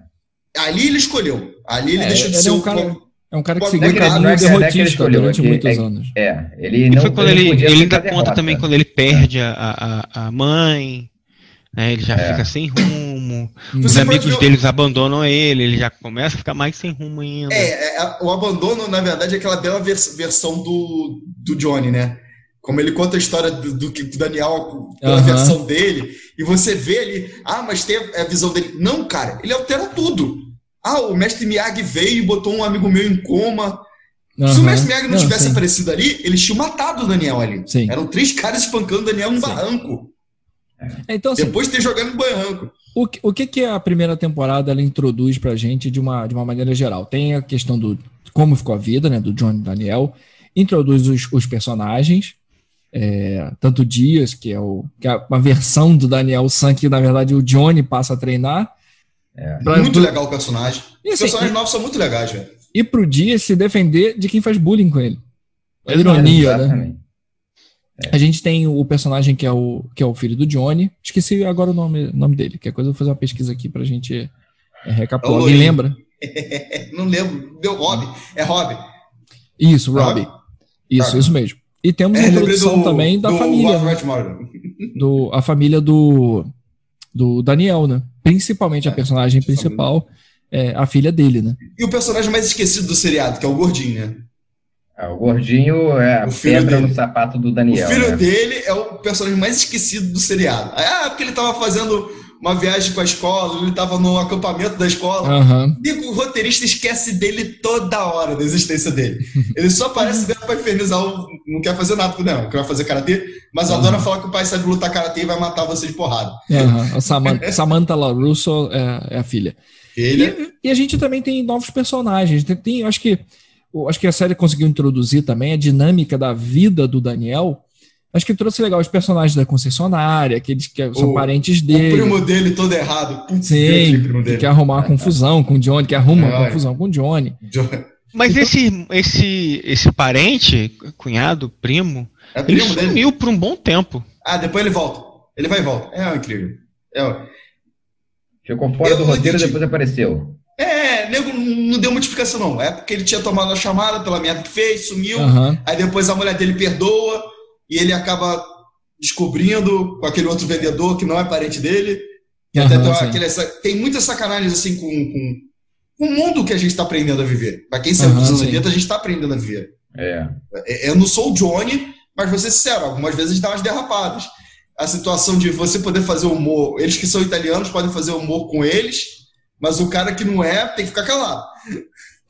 Ali ele escolheu. Ali ele é, deixa de ser é um cara, é um cara que seguiu o caminho derrotista é durante muitos é, anos. É, ele não, foi quando ele, ele, ele ainda conta também quando ele perde a, a, a mãe, né, ele já é. fica sem rumo, os amigos deles abandonam ele, ele já começa a ficar mais sem rumo ainda. É, é o abandono, na verdade, é aquela bela vers versão do, do Johnny, né? Como ele conta a história do, do, do Daniel pela uhum. versão dele, e você vê ali, ah, mas tem a, visão dele. Não, cara, ele altera tudo. Ah, o mestre Miyagi veio e botou um amigo meu em coma. Uhum. Se o mestre Miyagi não, não tivesse sim. aparecido ali, eles tinham matado o Daniel ali. Sim. Eram três caras espancando o Daniel no barranco. É, então, assim, Depois de ter jogado no barranco. O que, o que, que a primeira temporada ela introduz pra gente de uma, de uma maneira geral? Tem a questão do como ficou a vida, né? Do John e Daniel. Introduz os, os personagens é, tanto Dias, que é, o, que é uma versão do Daniel San, que na verdade o Johnny passa a treinar. É. Pra, muito legal o personagem. E, assim, Os personagens novos são muito legais, velho. E pro Dias se defender de quem faz bullying com ele. É ironia, né? É. A gente tem o personagem que é o, que é o filho do Johnny. Esqueci agora o nome, nome dele. Que coisa eu vou fazer uma pesquisa aqui pra gente é, recapitular. Alguém lembra? (laughs) Não lembro. Deu Rob. É Rob. Isso, Rob. Isso, isso mesmo. E temos é, a introdução do, também da do família. Né? Do, a família do, do Daniel, né? Principalmente é, a personagem principal, é, a filha dele, né? E o personagem mais esquecido do seriado, que é o Gordinho, né? É, o Gordinho é a o pedra dele. no sapato do Daniel. O filho né? dele é o personagem mais esquecido do seriado. Ah, porque ele tava fazendo uma viagem com a escola, ele estava no acampamento da escola. Uhum. E o roteirista esquece dele toda hora da existência dele. Ele só aparece dentro para infernizar o. Não quer fazer nada com não, quer fazer karatê, mas uhum. adora falar que o pai sabe lutar karatê e vai matar você de porrada. Uhum. A (laughs) Samantha, Samantha LaRusso é, é a filha. filha. E, e, a gente também tem novos personagens. Tem, tem acho que. Acho que a série conseguiu introduzir também a dinâmica da vida do Daniel Acho que trouxe legal os personagens da concessionária, aqueles que são o, parentes dele. O primo dele todo errado. Putz, Sim, primo dele. que quer arrumar uma confusão com o Johnny, que arruma uma confusão com o Johnny. Mas então, esse, esse, esse parente, cunhado, primo, é primo ele sumiu dele? por um bom tempo. Ah, depois ele volta. Ele vai e volta. É incrível. É... Ficou fora eu do roteiro e depois apareceu. É, nego não deu multiplicação, não. É porque ele tinha tomado a chamada pela merda que fez, sumiu. Uhum. Aí depois a mulher dele perdoa e ele acaba descobrindo com aquele outro vendedor que não é parente dele. Uhum, até tem, aquele, tem muita sacanagem assim com, com, com, o mundo que a gente está aprendendo a viver. Para quem saiu uhum, dos anos 80, a gente está aprendendo a viver. É. é. Eu não sou o Johnny, mas vou ser sincero, algumas vezes a gente dá umas derrapadas. A situação de você poder fazer humor, eles que são italianos podem fazer humor com eles, mas o cara que não é tem que ficar calado.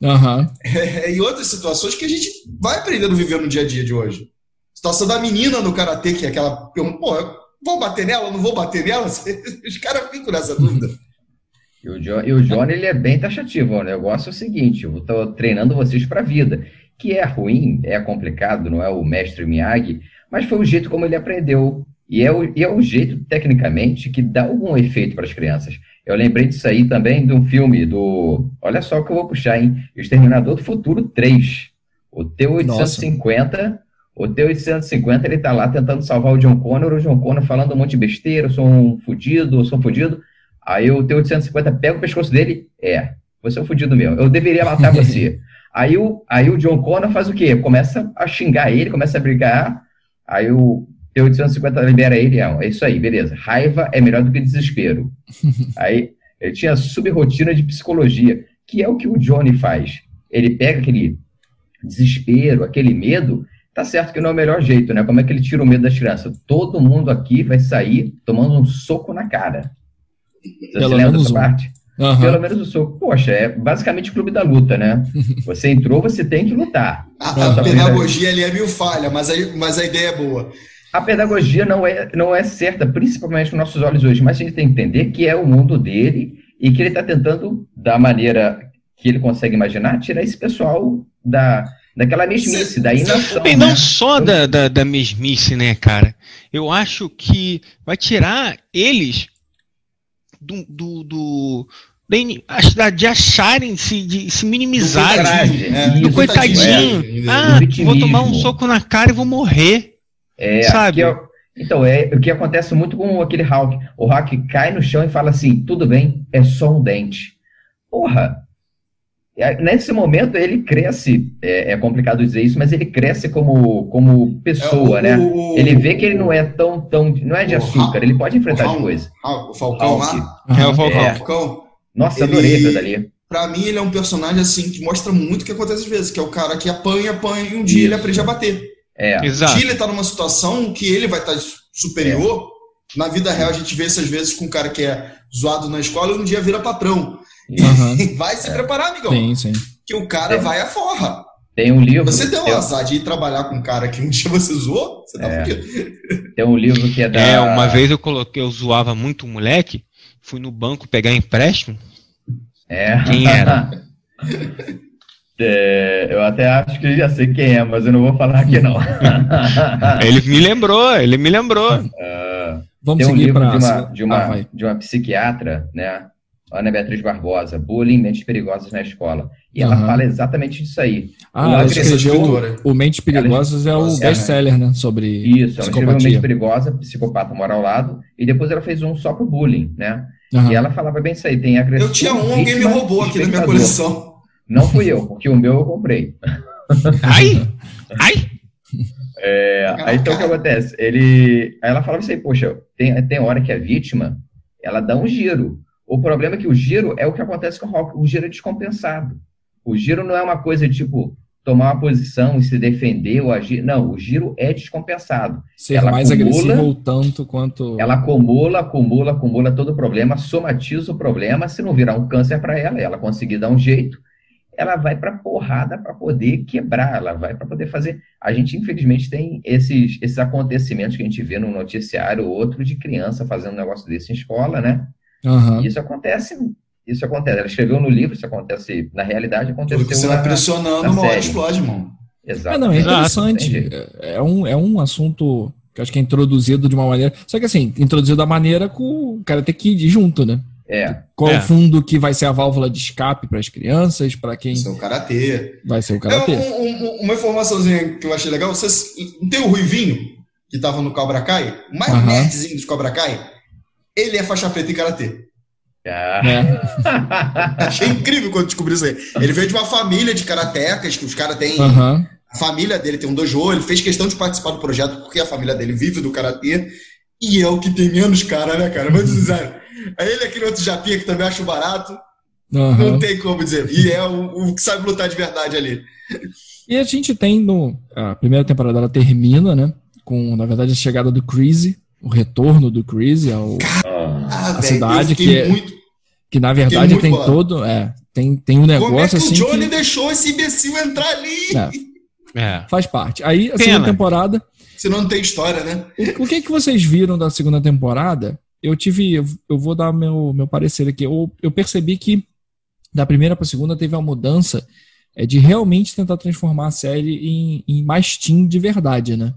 Uhum. (laughs) É, e outras situações que a gente vai aprendendo a viver no dia a dia de hoje. Situação da menina no karatê, que é aquela. Pô, vou bater nela, não vou bater nela? (laughs) Os caras ficam nessa dúvida. E o, John, e o Johnny, ele é bem taxativo. O negócio é o seguinte: eu estou treinando vocês para a vida. Que é ruim, é complicado, não é o mestre Miyagi, mas foi o jeito como ele aprendeu. E é o, e é o jeito, tecnicamente, que dá algum efeito para as crianças. Eu lembrei disso aí também de um filme do. Olha só o que eu vou puxar, hein? Exterminador do Futuro 3. O T-850. O T-850, ele tá lá tentando salvar o John Connor. O John Connor falando um monte de besteira. Eu sou um fudido, eu sou um fudido. Aí o T-850 pega o pescoço dele. É, você é um fudido mesmo. Eu deveria matar você. (laughs) aí, o, aí o John Connor faz o quê? Começa a xingar ele, começa a brigar. Aí o T-850 libera ele. É, é isso aí, beleza. Raiva é melhor do que desespero. (laughs) aí ele tinha sub-rotina de psicologia, que é o que o Johnny faz. Ele pega aquele desespero, aquele medo, tá certo que não é o melhor jeito, né? Como é que ele tira o medo das crianças? Todo mundo aqui vai sair tomando um soco na cara. Você Pelo lembra dessa um. parte? Uhum. Pelo menos o soco. Poxa, é basicamente o clube da luta, né? (laughs) Você entrou, você tem que lutar. A, a pedagogia ali é meio falha, mas a, mas a ideia é boa. A pedagogia não é, não é certa, principalmente com nossos olhos hoje, mas a gente tem que entender que é o mundo dele e que ele está tentando, da maneira que ele consegue imaginar, tirar esse pessoal da, daquela mesmice, da inação. E não né? só da, da, da mesmice, né, cara? Eu acho que vai tirar eles do, do, do de acharem se de se minimizarem. Do, é, do coitadinho, é, ah, vou tomar um soco na cara e vou morrer é, sabe? é, então é o que acontece muito com aquele Hulk. O Hulk cai no chão e fala assim tudo bem é só um dente. Porra nesse momento ele cresce, é, é, complicado dizer isso, mas ele cresce como, como pessoa, é, o, né? O, ele vê que ele não é tão, tão não é de açúcar, ele pode enfrentar as coisas. O Falcão lá? É o Falcão. É. Falcão. Nossa, ele, adorei aquilo dali. Pra mim, ele é um personagem assim que mostra muito o que acontece às vezes, que é o cara que apanha, apanha e um dia isso. ele aprende a bater. É. Exato. Um dia ele tá numa situação que ele vai estar tá superior. É. Na vida real, a gente vê isso às vezes com um cara que é zoado na escola e um dia vira patrão. Uhum. (laughs) vai se é. preparar, amigão. Sim, sim. Que o cara tem, vai à forra. Tem um livro. Você deu um azar de ir trabalhar com um cara que um dia você zoou, você tá é. Tem um livro que é da. É, uma vez eu coloquei, eu zoava muito um moleque, fui no banco pegar empréstimo. É. Quem era? (laughs) É, eu até acho que já sei quem é, mas eu não vou falar aqui não. (laughs) ele me lembrou, ele me lembrou. Uh, Vamos tem um seguir para de uma, de, uma, ah, de uma psiquiatra, né? Ana Beatriz Barbosa, Bullying, Mentes Perigosas na Escola. E ela fala exatamente disso aí. Ah, ela escreveu o Mentes Perigosas ela, é o best-seller, né? Sobre Isso, ela escreveu Mente Perigosa, Psicopata Mora ao Lado, e depois ela fez um só pro bullying, né? Uhum. E ela falava bem isso aí, tem agressão. Eu tinha um, alguém me roubou aqui na minha coleção. Não fui eu, porque o meu eu comprei. (laughs) Ai! Ai! É, aí então o que acontece? Ele, aí ela falava assim, poxa, tem, tem hora que a vítima, ela dá um giro. O problema é que o giro é o que acontece com o rock. O giro é descompensado. O giro não é uma coisa tipo tomar uma posição e se defender ou agir. Não, o giro é descompensado. Ser ela mais acumula, agressivo tanto quanto. Ela acumula, acumula, acumula todo o problema, somatiza o problema. Se não virar um câncer para ela, ela conseguir dar um jeito, ela vai para porrada para poder quebrar, ela vai para poder fazer. A gente, infelizmente, tem esses, esses acontecimentos que a gente vê no noticiário outro de criança fazendo um negócio desse em escola, né? Uhum. Isso acontece, isso acontece. Ela escreveu no livro, isso acontece, na realidade, aconteceu. Porque você vai pressionando, uma hora explode, mano. Exato. É, não, é interessante. É um, é um assunto que acho que é introduzido de uma maneira. Só que assim, introduzido da maneira com o Karate Kid junto, né? É. Qual é. o fundo que vai ser a válvula de escape para as crianças, para quem. Vai ser o karatê. Vai ser o karatê. É, um, um, uma informaçãozinha que eu achei legal: vocês não tem o Ruivinho, que estava no Cobra Kai? O mais uhum. nerdzinho do Cobra Kai? Ele é faixa preta em karatê. Ah. É. (laughs) Achei incrível quando descobri isso aí. Ele veio de uma família de karatecas, que os caras têm. Uhum. A família dele tem um dojo, ele fez questão de participar do projeto porque a família dele vive do karatê. E é o que tem menos cara, né, cara? Vamos dizer. Aí ele é aquele outro japinha que também acho barato. Uhum. Não tem como dizer. E é o, o, que sabe lutar de verdade ali. E a gente tem no. A primeira temporada ela termina, né? Com, na verdade, a chegada do Crazy o retorno do Chris ao, ah, à cidade, que é, muito... Que na verdade tem todo. É, tem, tem um negócio Como é que assim. O Johnny que... deixou esse imbecil entrar ali. É, é. Faz parte. Aí a Pena. segunda temporada. Senão não tem história, né? O, o, que, que vocês viram da segunda temporada? Eu tive. Eu, eu vou dar meu, meu parecer aqui. Eu, eu percebi que da primeira para a segunda teve uma mudança é de realmente tentar transformar a série em, em mais teen de verdade, né?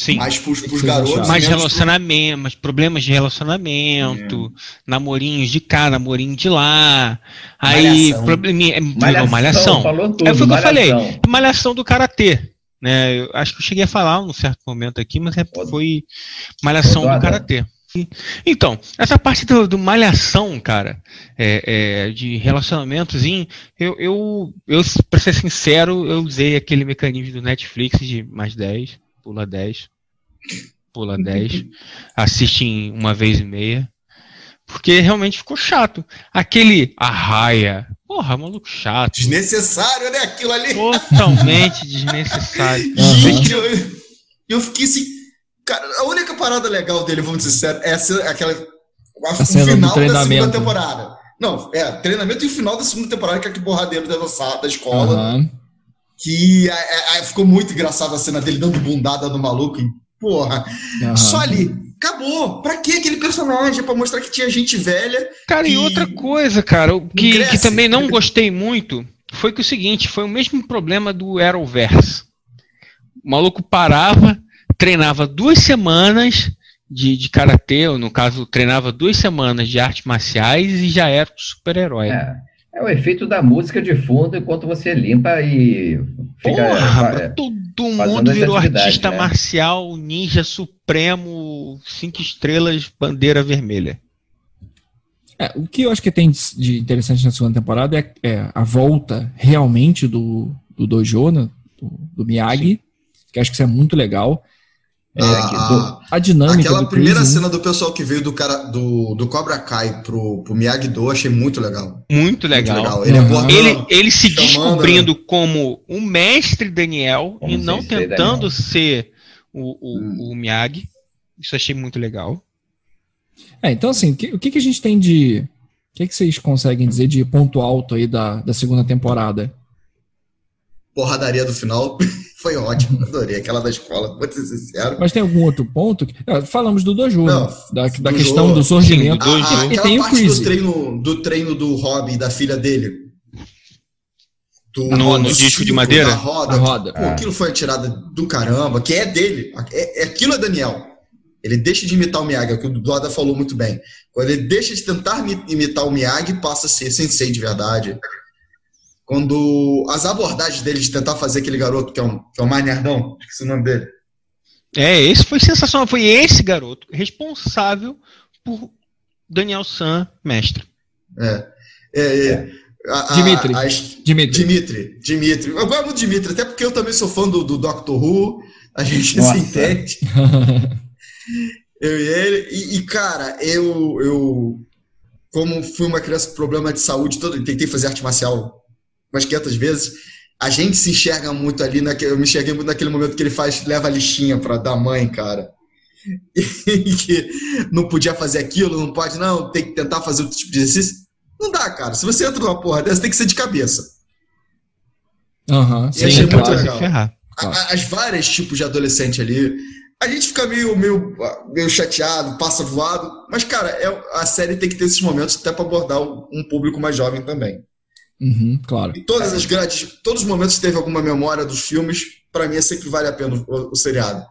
Sim. Mais pros, pros garotos. Mais relacionamento, mais problemas de relacionamento, é. namorinhos de cá, namorinho de lá. Aí, probleminha. Malhação. malhação. Falou tudo, é, foi o que eu falei. Malhação do karatê. Né? Eu acho que eu cheguei a falar num certo momento aqui, mas é, foi malhação do karatê. Então, essa parte do, do malhação, cara, é, é, de relacionamentos, eu, eu, eu, pra ser sincero, eu usei aquele mecanismo do Netflix de mais 10, pula 10, pula 10, assiste em uma vez e meia, porque realmente ficou chato. Aquele arraia, porra, maluco chato. Desnecessário, né? Aquilo ali. Totalmente (laughs) desnecessário. Uhum. Eu, eu fiquei assim Cara, a única parada legal dele, vamos dizer sério, é essa, aquela. Acho, o final da segunda temporada. Não, é, treinamento e o final da segunda temporada, que é que borradeiro da, da escola. Uhum. Que é, é, ficou muito engraçado a cena dele dando bundada no maluco. E, porra, uhum. só ali. Acabou. Pra que aquele personagem? Pra mostrar que tinha gente velha. Cara, e outra coisa, cara, o que, que também não gostei muito foi que o seguinte: foi o mesmo problema do Arrowverse. O maluco parava treinava duas semanas de, de karatê, ou no caso, treinava duas semanas de artes marciais e já era super-herói. É. É o efeito da música de fundo enquanto você limpa e fica. Porra, é, todo mundo virou artista né? marcial, ninja supremo, cinco estrelas, bandeira vermelha. É, o que eu acho que tem de interessante na segunda temporada é, é a volta realmente do, do Dojo, né, do, do Miyagi, Sim. que acho que isso é muito legal. É, a, a, dinâmica. Aquela primeira Chris, cena do pessoal que veio do cara do, do Cobra Kai pro, pro Miyagi-Do, achei muito legal. Muito legal. Muito legal. Ele, uhum. ele, ele, se chamando... descobrindo como um mestre Daniel como e não tentando Daniel. ser o, o, hum. o, Miyagi. Isso achei muito legal. É, então assim, que, o que, que a gente tem de. O que, que vocês conseguem dizer de ponto alto aí da, da segunda temporada? Porradaria do final. (laughs) Foi ótimo, adorei aquela da escola, vou ser sincero. Mas tem algum outro ponto? Ah, falamos do Dojo, Não, da, da do questão jo, do surgimento. Sim, do a, a, e tem parte o do treino, do treino do Rob e da filha dele. Do, no, no disco de madeira? Da roda. roda. Pô, Aquilo foi tirada do caramba, que é dele. É, é, aquilo é Daniel. Ele deixa de imitar o Miyagi, é o que o Doda falou muito bem. Quando ele deixa de tentar imitar o Miyagi, passa a ser sensei de verdade. Quando as abordagens dele de tentar fazer aquele garoto que é um, que é um mais nerdão, esqueci o nome dele. É, esse foi sensacional. Foi esse garoto responsável por Daniel San, mestre. É. é, é. A, a, Dimitri. A, Dimitri. Dimitri. Dimitri. Eu gosto do Dimitri, até porque eu também sou fã do, do Doctor Who. A gente Nossa. se entende. (laughs) eu e ele. E, e, cara, eu, eu, como fui uma criança com problema de saúde, todo, tentei fazer arte marcial umas 500 vezes, a gente se enxerga muito ali, naquele, eu me enxerguei muito naquele momento que ele faz, leva a lixinha para dar mãe, cara. (laughs) E que não podia fazer aquilo, não pode, não, tem que tentar fazer outro tipo de exercício. Não dá, cara. Se você entra numa porra dessa, tem que ser de cabeça. Aham, uhum, sim, achei muito legal. Ferrar, As vários tipos de adolescente ali. A gente fica meio, meio, meio chateado, passa voado, mas, cara, é, a série tem que ter esses momentos até para abordar um público mais jovem também. Uhum, claro. Em todas as grandes, todos os momentos que teve alguma memória dos filmes, para mim é sempre vale a pena o, o seriado.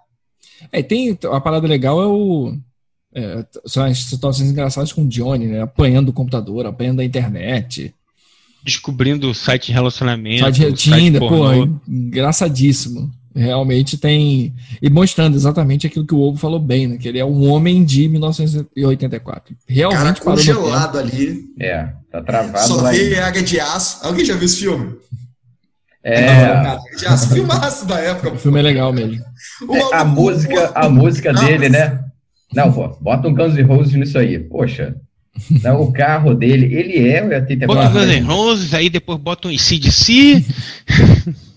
É, tem a parada legal é o é, são as situações engraçadas com o Johnny, né? Apanhando o computador, apanhando a internet. Descobrindo site de relacionamento. Site de Tinder, pô, engraçadíssimo realmente tem. E mostrando exatamente aquilo que o Ovo falou bem, né? Que ele é um homem de 1984. Realmente Cara, congelado ali. É, tá travado Só lá. Águia de Aço. Alguém já viu esse filme? É. Águia de Aço, filmaço da época. O filme é legal mesmo. É, a música, a música dele, né? Não, pô, bota um Guns N' Roses nisso aí. Poxa. Não, o carro dele, ele é o 84. Bota um Guns N' Roses, aí depois bota um ICDC.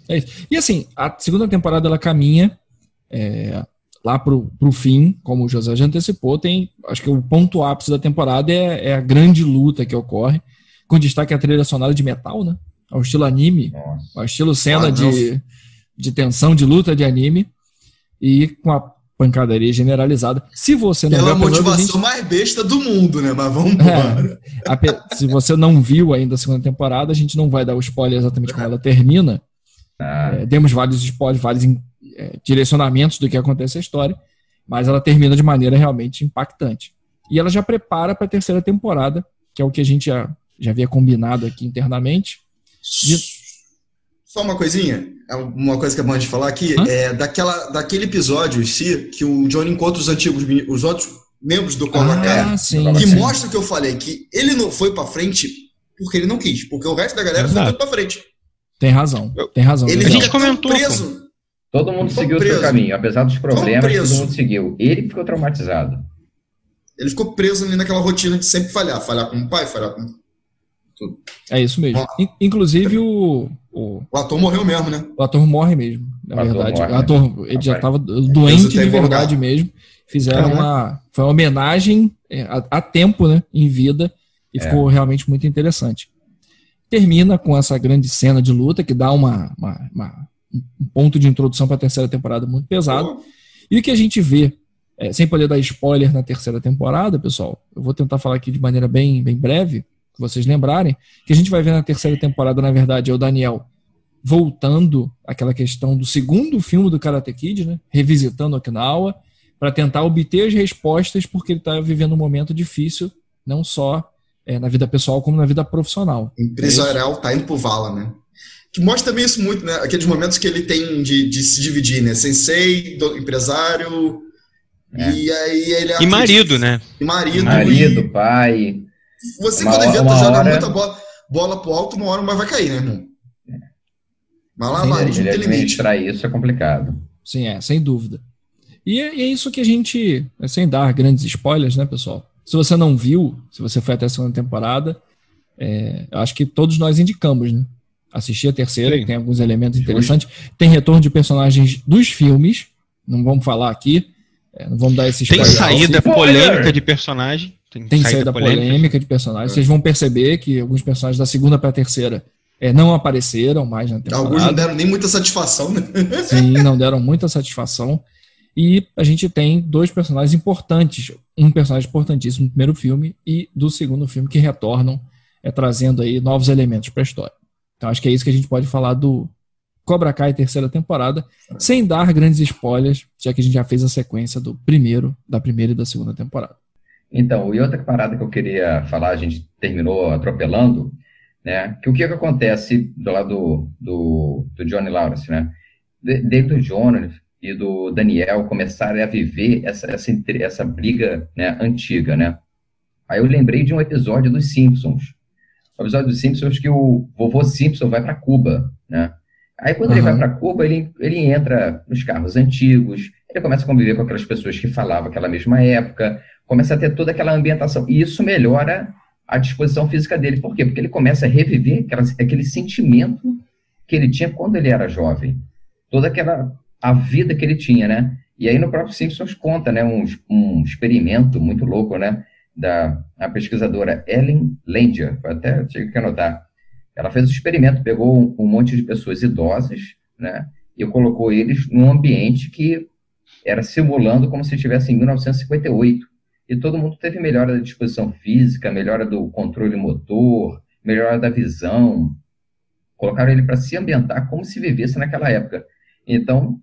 É isso. E assim, a segunda temporada ela caminha. É, lá pro, pro fim, como o José já antecipou, tem, acho que o ponto ápice da temporada é, é a grande luta que ocorre, com destaque a trilha sonora de metal, né? Ao estilo anime, Nossa. ao estilo cena ah, de, de tensão, de luta de anime, e com a pancadaria generalizada. Se você não Pela motivação gente... mais besta do mundo, né? Mas vamos embora. É, se você não viu ainda a segunda temporada, a gente não vai dar o spoiler exatamente como ela termina. Ah. É, demos vários spoilers, vários é, direcionamentos do que acontece na história, mas ela termina de maneira realmente impactante. E ela já prepara para a terceira temporada, que é o que a gente já, já havia combinado aqui internamente. De... Só uma coisinha, é uma coisa que é bom de falar aqui, Hã? é daquela, daquele episódio em si, que o Johnny encontra os antigos, os outros membros do Cobra ah, que mostra o que eu falei, que ele não foi para frente porque ele não quis, porque o resto da galera Exato. foi para frente. Tem razão, tem razão. Ele fica comentou, preso. Todo mundo seguiu preso. o seu caminho, apesar dos problemas, todo mundo seguiu. Ele ficou traumatizado. Ele ficou preso ali naquela rotina de sempre falhar, falhar com o pai, falhar com tudo. É isso mesmo. Inclusive o, o, o. ator morreu mesmo, né? O ator morre mesmo, na o verdade. Morre, o ator, né? ele já estava doente de verdade mesmo. Fizeram é, uma. Foi uma homenagem é, a, a, tempo, né? Em vida. E é. ficou realmente muito interessante. Termina com essa grande cena de luta que dá uma, uma, uma um ponto de introdução para a terceira temporada muito pesado. E o que a gente vê, é, sem poder dar spoiler na terceira temporada, pessoal, eu vou tentar falar aqui de maneira bem, bem breve que vocês lembrarem, que a gente vai ver na terceira temporada, na verdade, é o Daniel voltando àquela questão do segundo filme do Karate Kid, né? revisitando Okinawa, para tentar obter as respostas, porque ele está vivendo um momento difícil, não só é, na vida pessoal, como na vida profissional. Empresarial é tá indo pro vala, né? Que mostra também isso muito, né? Aqueles momentos que ele tem de, de se dividir, né? Sensei, do, empresário, é. e aí ele... E marido, né? E marido. Marido, e... pai... Você, uma, quando inventa, joga hora... muita bola, bola pro alto, uma hora uma vai cair, né, irmão? Mas lá vai, não tem limite. isso é complicado. Sim, é, sem dúvida. E é, é, isso que a gente, é, sem dar grandes spoilers, né, pessoal? Se você não viu, se você foi até a segunda temporada, é, eu acho que todos nós indicamos, né? Assistir a terceira, que tem alguns elementos interessantes. Tem retorno de personagens dos filmes, não vamos falar aqui, é, não vamos dar esses Tem saída polêmica de personagem. Tem, tem saída, saída polêmica. polêmica de personagens. É. Vocês vão perceber que alguns personagens da segunda para a terceira é, não apareceram mais na temporada. Alguns não deram nem muita satisfação, né? Sim, não deram muita satisfação. E a gente tem dois personagens importantes. Um personagem importantíssimo do primeiro filme e do segundo filme que retornam, é, trazendo aí novos elementos para a história. Então acho que é isso que a gente pode falar do Cobra Kai terceira temporada, sem dar grandes spoilers, já que a gente já fez a sequência do primeiro, da primeira e da segunda temporada. Então, e outra parada que eu queria falar, a gente terminou atropelando, né? Que o que, que acontece do lado do, do Johnny Lawrence, né? Desde o Johnny e do Daniel começarem a viver essa, essa, essa briga né, antiga, né? Aí eu lembrei de um episódio dos Simpsons. O episódio dos Simpsons que o vovô Simpson vai para Cuba, né? Aí quando uhum. ele vai para Cuba, ele, ele entra nos carros antigos, ele começa a conviver com aquelas pessoas que falavam aquela mesma época, começa a ter toda aquela ambientação. E isso melhora a disposição física dele. Por quê? Porque ele começa a reviver aquela, aquele sentimento que ele tinha quando ele era jovem. Toda aquela a vida que ele tinha, né? E aí no próprio Simpsons conta, né, um, um experimento muito louco, né, da a pesquisadora Ellen Langer, até tive que anotar. Ela fez o experimento, pegou um, um monte de pessoas idosas, né, e colocou eles num ambiente que era simulando como se estivesse em 1958 e todo mundo teve melhora da disposição física, melhora do controle motor, melhora da visão. Colocaram ele para se ambientar como se vivesse naquela época. Então,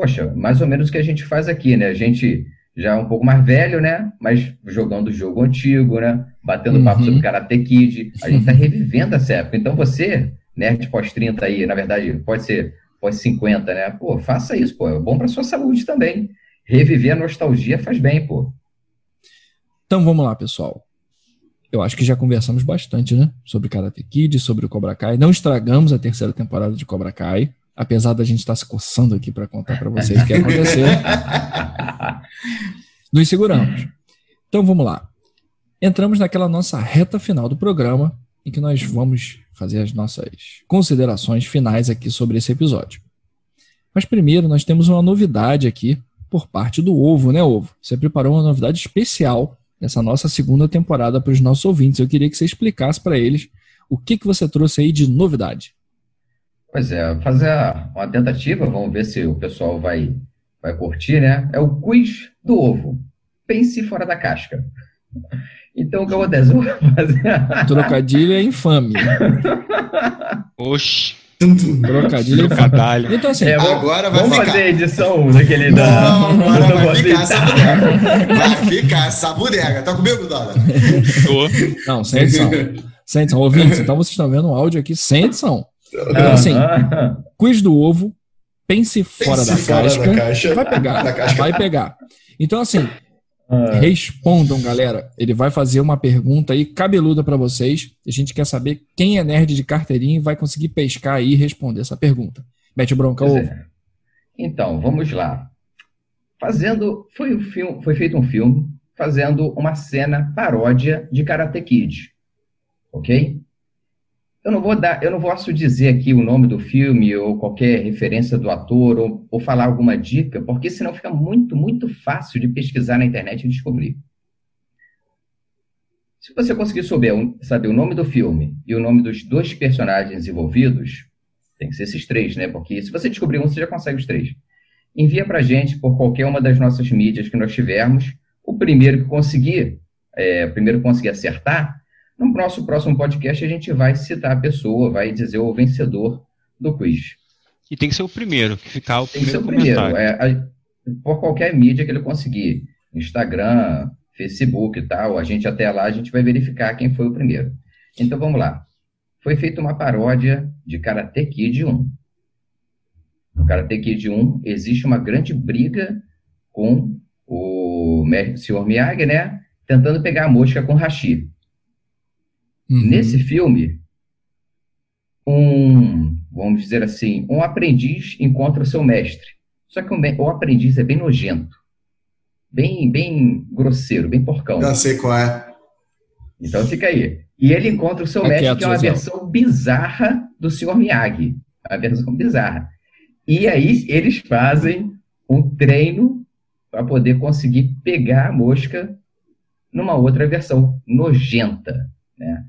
poxa, mais ou menos o que a gente faz aqui, né? A gente já é um pouco mais velho, né? Mas jogando o jogo antigo, né? Batendo uhum. papo sobre Karate Kid. A gente está revivendo essa época. Então você, nerd pós-30 aí, na verdade, pode ser pós-50, né? Pô, faça isso, pô. É bom para sua saúde também. Reviver a nostalgia faz bem, pô. Então vamos lá, pessoal. Eu acho que já conversamos bastante, né? Sobre Karate Kid, sobre o Cobra Kai. Não estragamos a terceira temporada de Cobra Kai, apesar da gente estar se coçando aqui para contar para vocês o que aconteceu. (laughs) Nos seguramos. Então vamos lá. Entramos naquela nossa reta final do programa em que nós vamos fazer as nossas considerações finais aqui sobre esse episódio. Mas primeiro nós temos uma novidade aqui por parte do Ovo, né, Ovo? Você preparou uma novidade especial nessa nossa segunda temporada para os nossos ouvintes. Eu queria que você explicasse para eles o que, que você trouxe aí de novidade. Pois é, fazer uma tentativa, vamos ver se o pessoal vai, vai curtir, né? É o quiz do ovo. Pense fora da casca. Então, o que acontece? Eu vou fazer... (laughs) Trocadilho é infame. (laughs) Oxi. Trocadilho é infame. Então, assim, é, agora vai vamos ficar. fazer a edição daquele da. Não, agora vai ficar essa bodega. Vai ficar essa bodega. Tá comigo, Dona? Não, sem edição. Sem edição. Ouvintes, então vocês estão vendo o áudio aqui sem edição. Então, assim, quiz do ovo, pense fora, pense da, fora casca, da caixa. Vai pegar. (laughs) Vai pegar. Então, assim, ah. Respondam, galera. Ele vai fazer uma pergunta aí cabeluda para vocês. A gente quer saber quem é nerd de carteirinha e vai conseguir pescar aí e responder essa pergunta. Mete bronca ovo. É. Então, vamos lá. Fazendo, foi, um filme, foi feito um filme fazendo uma cena paródia de Karate Kid, ok? Eu não vou dar, eu não posso dizer aqui o nome do filme ou qualquer referência do ator ou, ou falar alguma dica, porque senão fica muito, muito fácil de pesquisar na internet e descobrir. Se você conseguir saber, saber o nome do filme e o nome dos dois personagens envolvidos, tem que ser esses três, né? Porque se você descobrir um, você já consegue os três. Envia para gente por qualquer uma das nossas mídias que nós tivermos. O primeiro que conseguir, é, o primeiro que conseguir acertar, no nosso próximo podcast, a gente vai citar a pessoa, vai dizer o vencedor do quiz. E tem que ser o primeiro, que ficar o tem primeiro. Tem que ser o primeiro. É, a, por qualquer mídia que ele conseguir. Instagram, Facebook e tal, a gente até lá a gente vai verificar quem foi o primeiro. Então vamos lá. Foi feita uma paródia de Karate Kid 1. No Karate Kid 1 existe uma grande briga com o Sr. Miyagi, né? Tentando pegar a mosca com Hashi. Uhum. Nesse filme, um, vamos dizer assim, um aprendiz encontra o seu mestre. Só que o, o aprendiz é bem nojento, bem, bem grosseiro, bem porcão. Já sei qual é. Então fica aí. E ele encontra o seu mestre, que é uma versão bizarra do Sr. Miyagi. A versão bizarra. E aí eles fazem um treino para poder conseguir pegar a mosca numa outra versão nojenta né?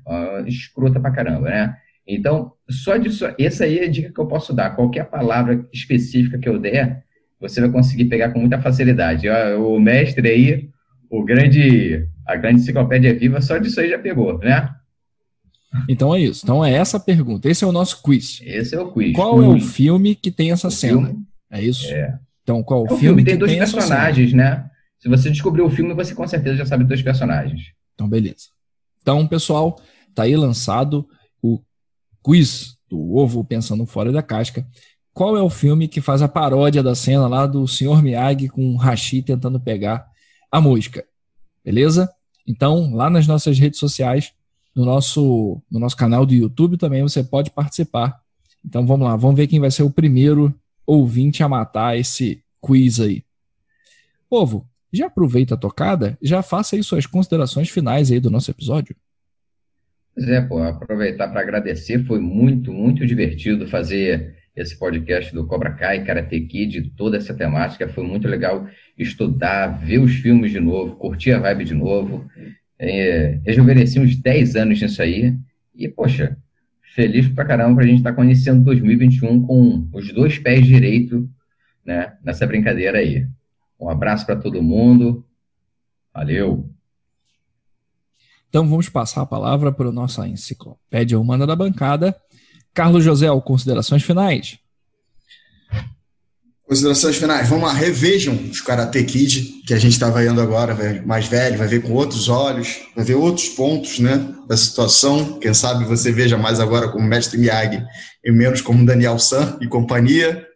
Escrota pra caramba, né? Então, só disso, essa aí é a dica que eu posso dar. Qualquer palavra específica que eu der, você vai conseguir pegar com muita facilidade. O mestre aí, o grande, a grande enciclopédia viva, só disso aí já pegou, né? Então é isso. Então é essa a pergunta. Esse é o nosso quiz. Esse é o quiz. Qual é o filme que tem essa o cena? Filme? É isso? É. Então, qual é o filme, filme tem dois personagens, né? Se você descobrir o filme, você com certeza já sabe dois personagens. Então, beleza. Então, pessoal, tá aí lançado o quiz do ovo pensando fora da casca. Qual é o filme que faz a paródia da cena lá do Sr. Miyagi com o Hashi tentando pegar a mosca? Beleza? Então, lá nas nossas redes sociais, no nosso, no nosso canal do YouTube também você pode participar. Então vamos lá, vamos ver quem vai ser o primeiro ouvinte a matar esse quiz aí. Povo, já aproveita a tocada, já faça aí suas considerações finais aí do nosso episódio. Pois é, pô, aproveitar para agradecer, foi muito, muito divertido fazer esse podcast do Cobra Kai, Karate Kid, toda essa temática, foi muito legal estudar, ver os filmes de novo, curtir a vibe de novo, é, rejuvenesci uns 10 anos nisso aí, e, poxa, feliz pra caramba pra gente estar tá conhecendo 2021 com os dois pés direito, né, nessa brincadeira aí. Um abraço para todo mundo. Valeu. Então vamos passar a palavra para a nossa enciclopédia humana da bancada. Carlos José, considerações finais. Considerações finais. Vamos lá, revejam os Karate Kid, que a gente está vendo agora, mais velho, vai ver com outros olhos, vai ver outros pontos né, da situação. Quem sabe você veja mais agora como Mestre Miyagi e menos como Daniel San e companhia.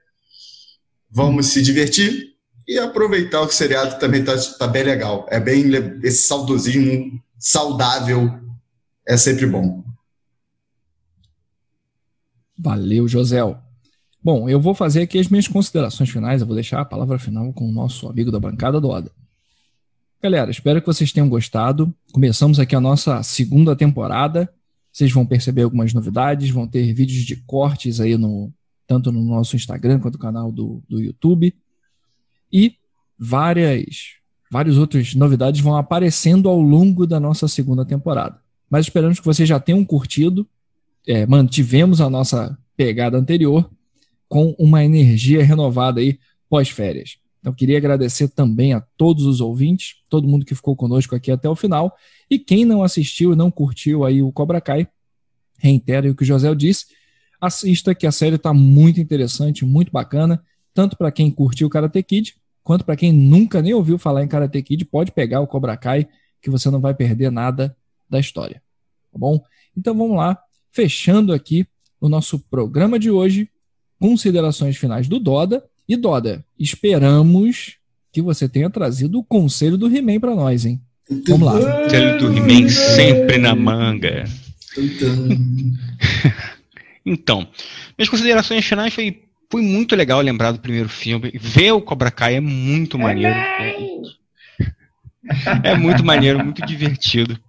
Vamos se divertir e aproveitar o seriado também tá, tá bem legal. É bem esse saudosismo saudável é sempre bom. Valeu, José. Bom, eu vou fazer aqui as minhas considerações finais. Eu vou deixar a palavra final com o nosso amigo da bancada, Doda. Galera, espero que vocês tenham gostado. Começamos aqui a nossa segunda temporada. Vocês vão perceber algumas novidades, vão ter vídeos de cortes aí no tanto no nosso Instagram quanto no canal do, do YouTube. E várias várias outras novidades vão aparecendo ao longo da nossa segunda temporada. Mas esperamos que vocês já tenham curtido. É, mantivemos a nossa pegada anterior com uma energia renovada aí pós-férias. Então, queria agradecer também a todos os ouvintes, todo mundo que ficou conosco aqui até o final. E quem não assistiu e não curtiu aí o Cobra Kai, reitero o que o José disse, assista que a série está muito interessante, muito bacana, tanto para quem curtiu o Karate Kid, quanto para quem nunca nem ouviu falar em Karate Kid, pode pegar o Cobra Kai, que você não vai perder nada da história. Tá bom? Então vamos lá, fechando aqui o nosso programa de hoje, considerações finais do Doda. E Doda, esperamos que você tenha trazido o conselho do He-Man para nós, hein? Vamos lá. Conselho do He-Man sempre na manga. (laughs) então, minhas considerações finais foi foi muito legal lembrar do primeiro filme. Ver o Cobra Kai é muito maneiro. É, é muito maneiro, muito divertido.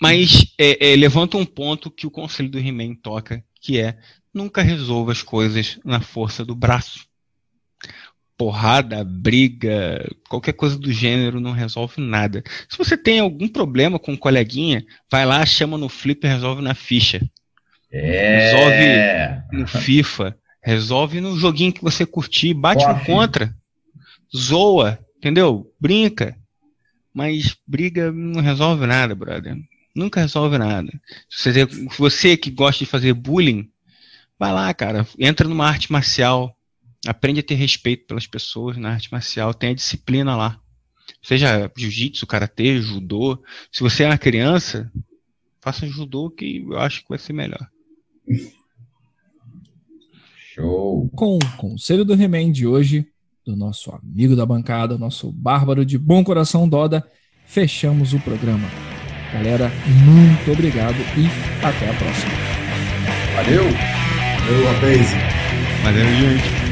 Mas é, é, levanta um ponto que o conselho do He-Man toca, que é nunca resolva as coisas na força do braço. Porrada, briga, qualquer coisa do gênero não resolve nada. Se você tem algum problema com um coleguinha, vai lá, chama no flip e resolve na ficha. É... Resolve no FIFA, resolve no joguinho que você curtir, bate no contra, zoa, entendeu? Brinca. Mas briga não resolve nada, brother. Nunca resolve nada. Se você, você que gosta de fazer bullying, vai lá, cara. Entra numa arte marcial. Aprende a ter respeito pelas pessoas na arte marcial. Tem a disciplina lá. Seja jiu-jitsu, karatê, judô. Se você é uma criança, faça judô que eu acho que vai ser melhor. Show! Com o conselho do He-Man de hoje, do nosso amigo da bancada, nosso bárbaro de bom coração Doda, fechamos o programa. Galera, muito obrigado e até a próxima. Valeu! Valeu! Valeu, gente!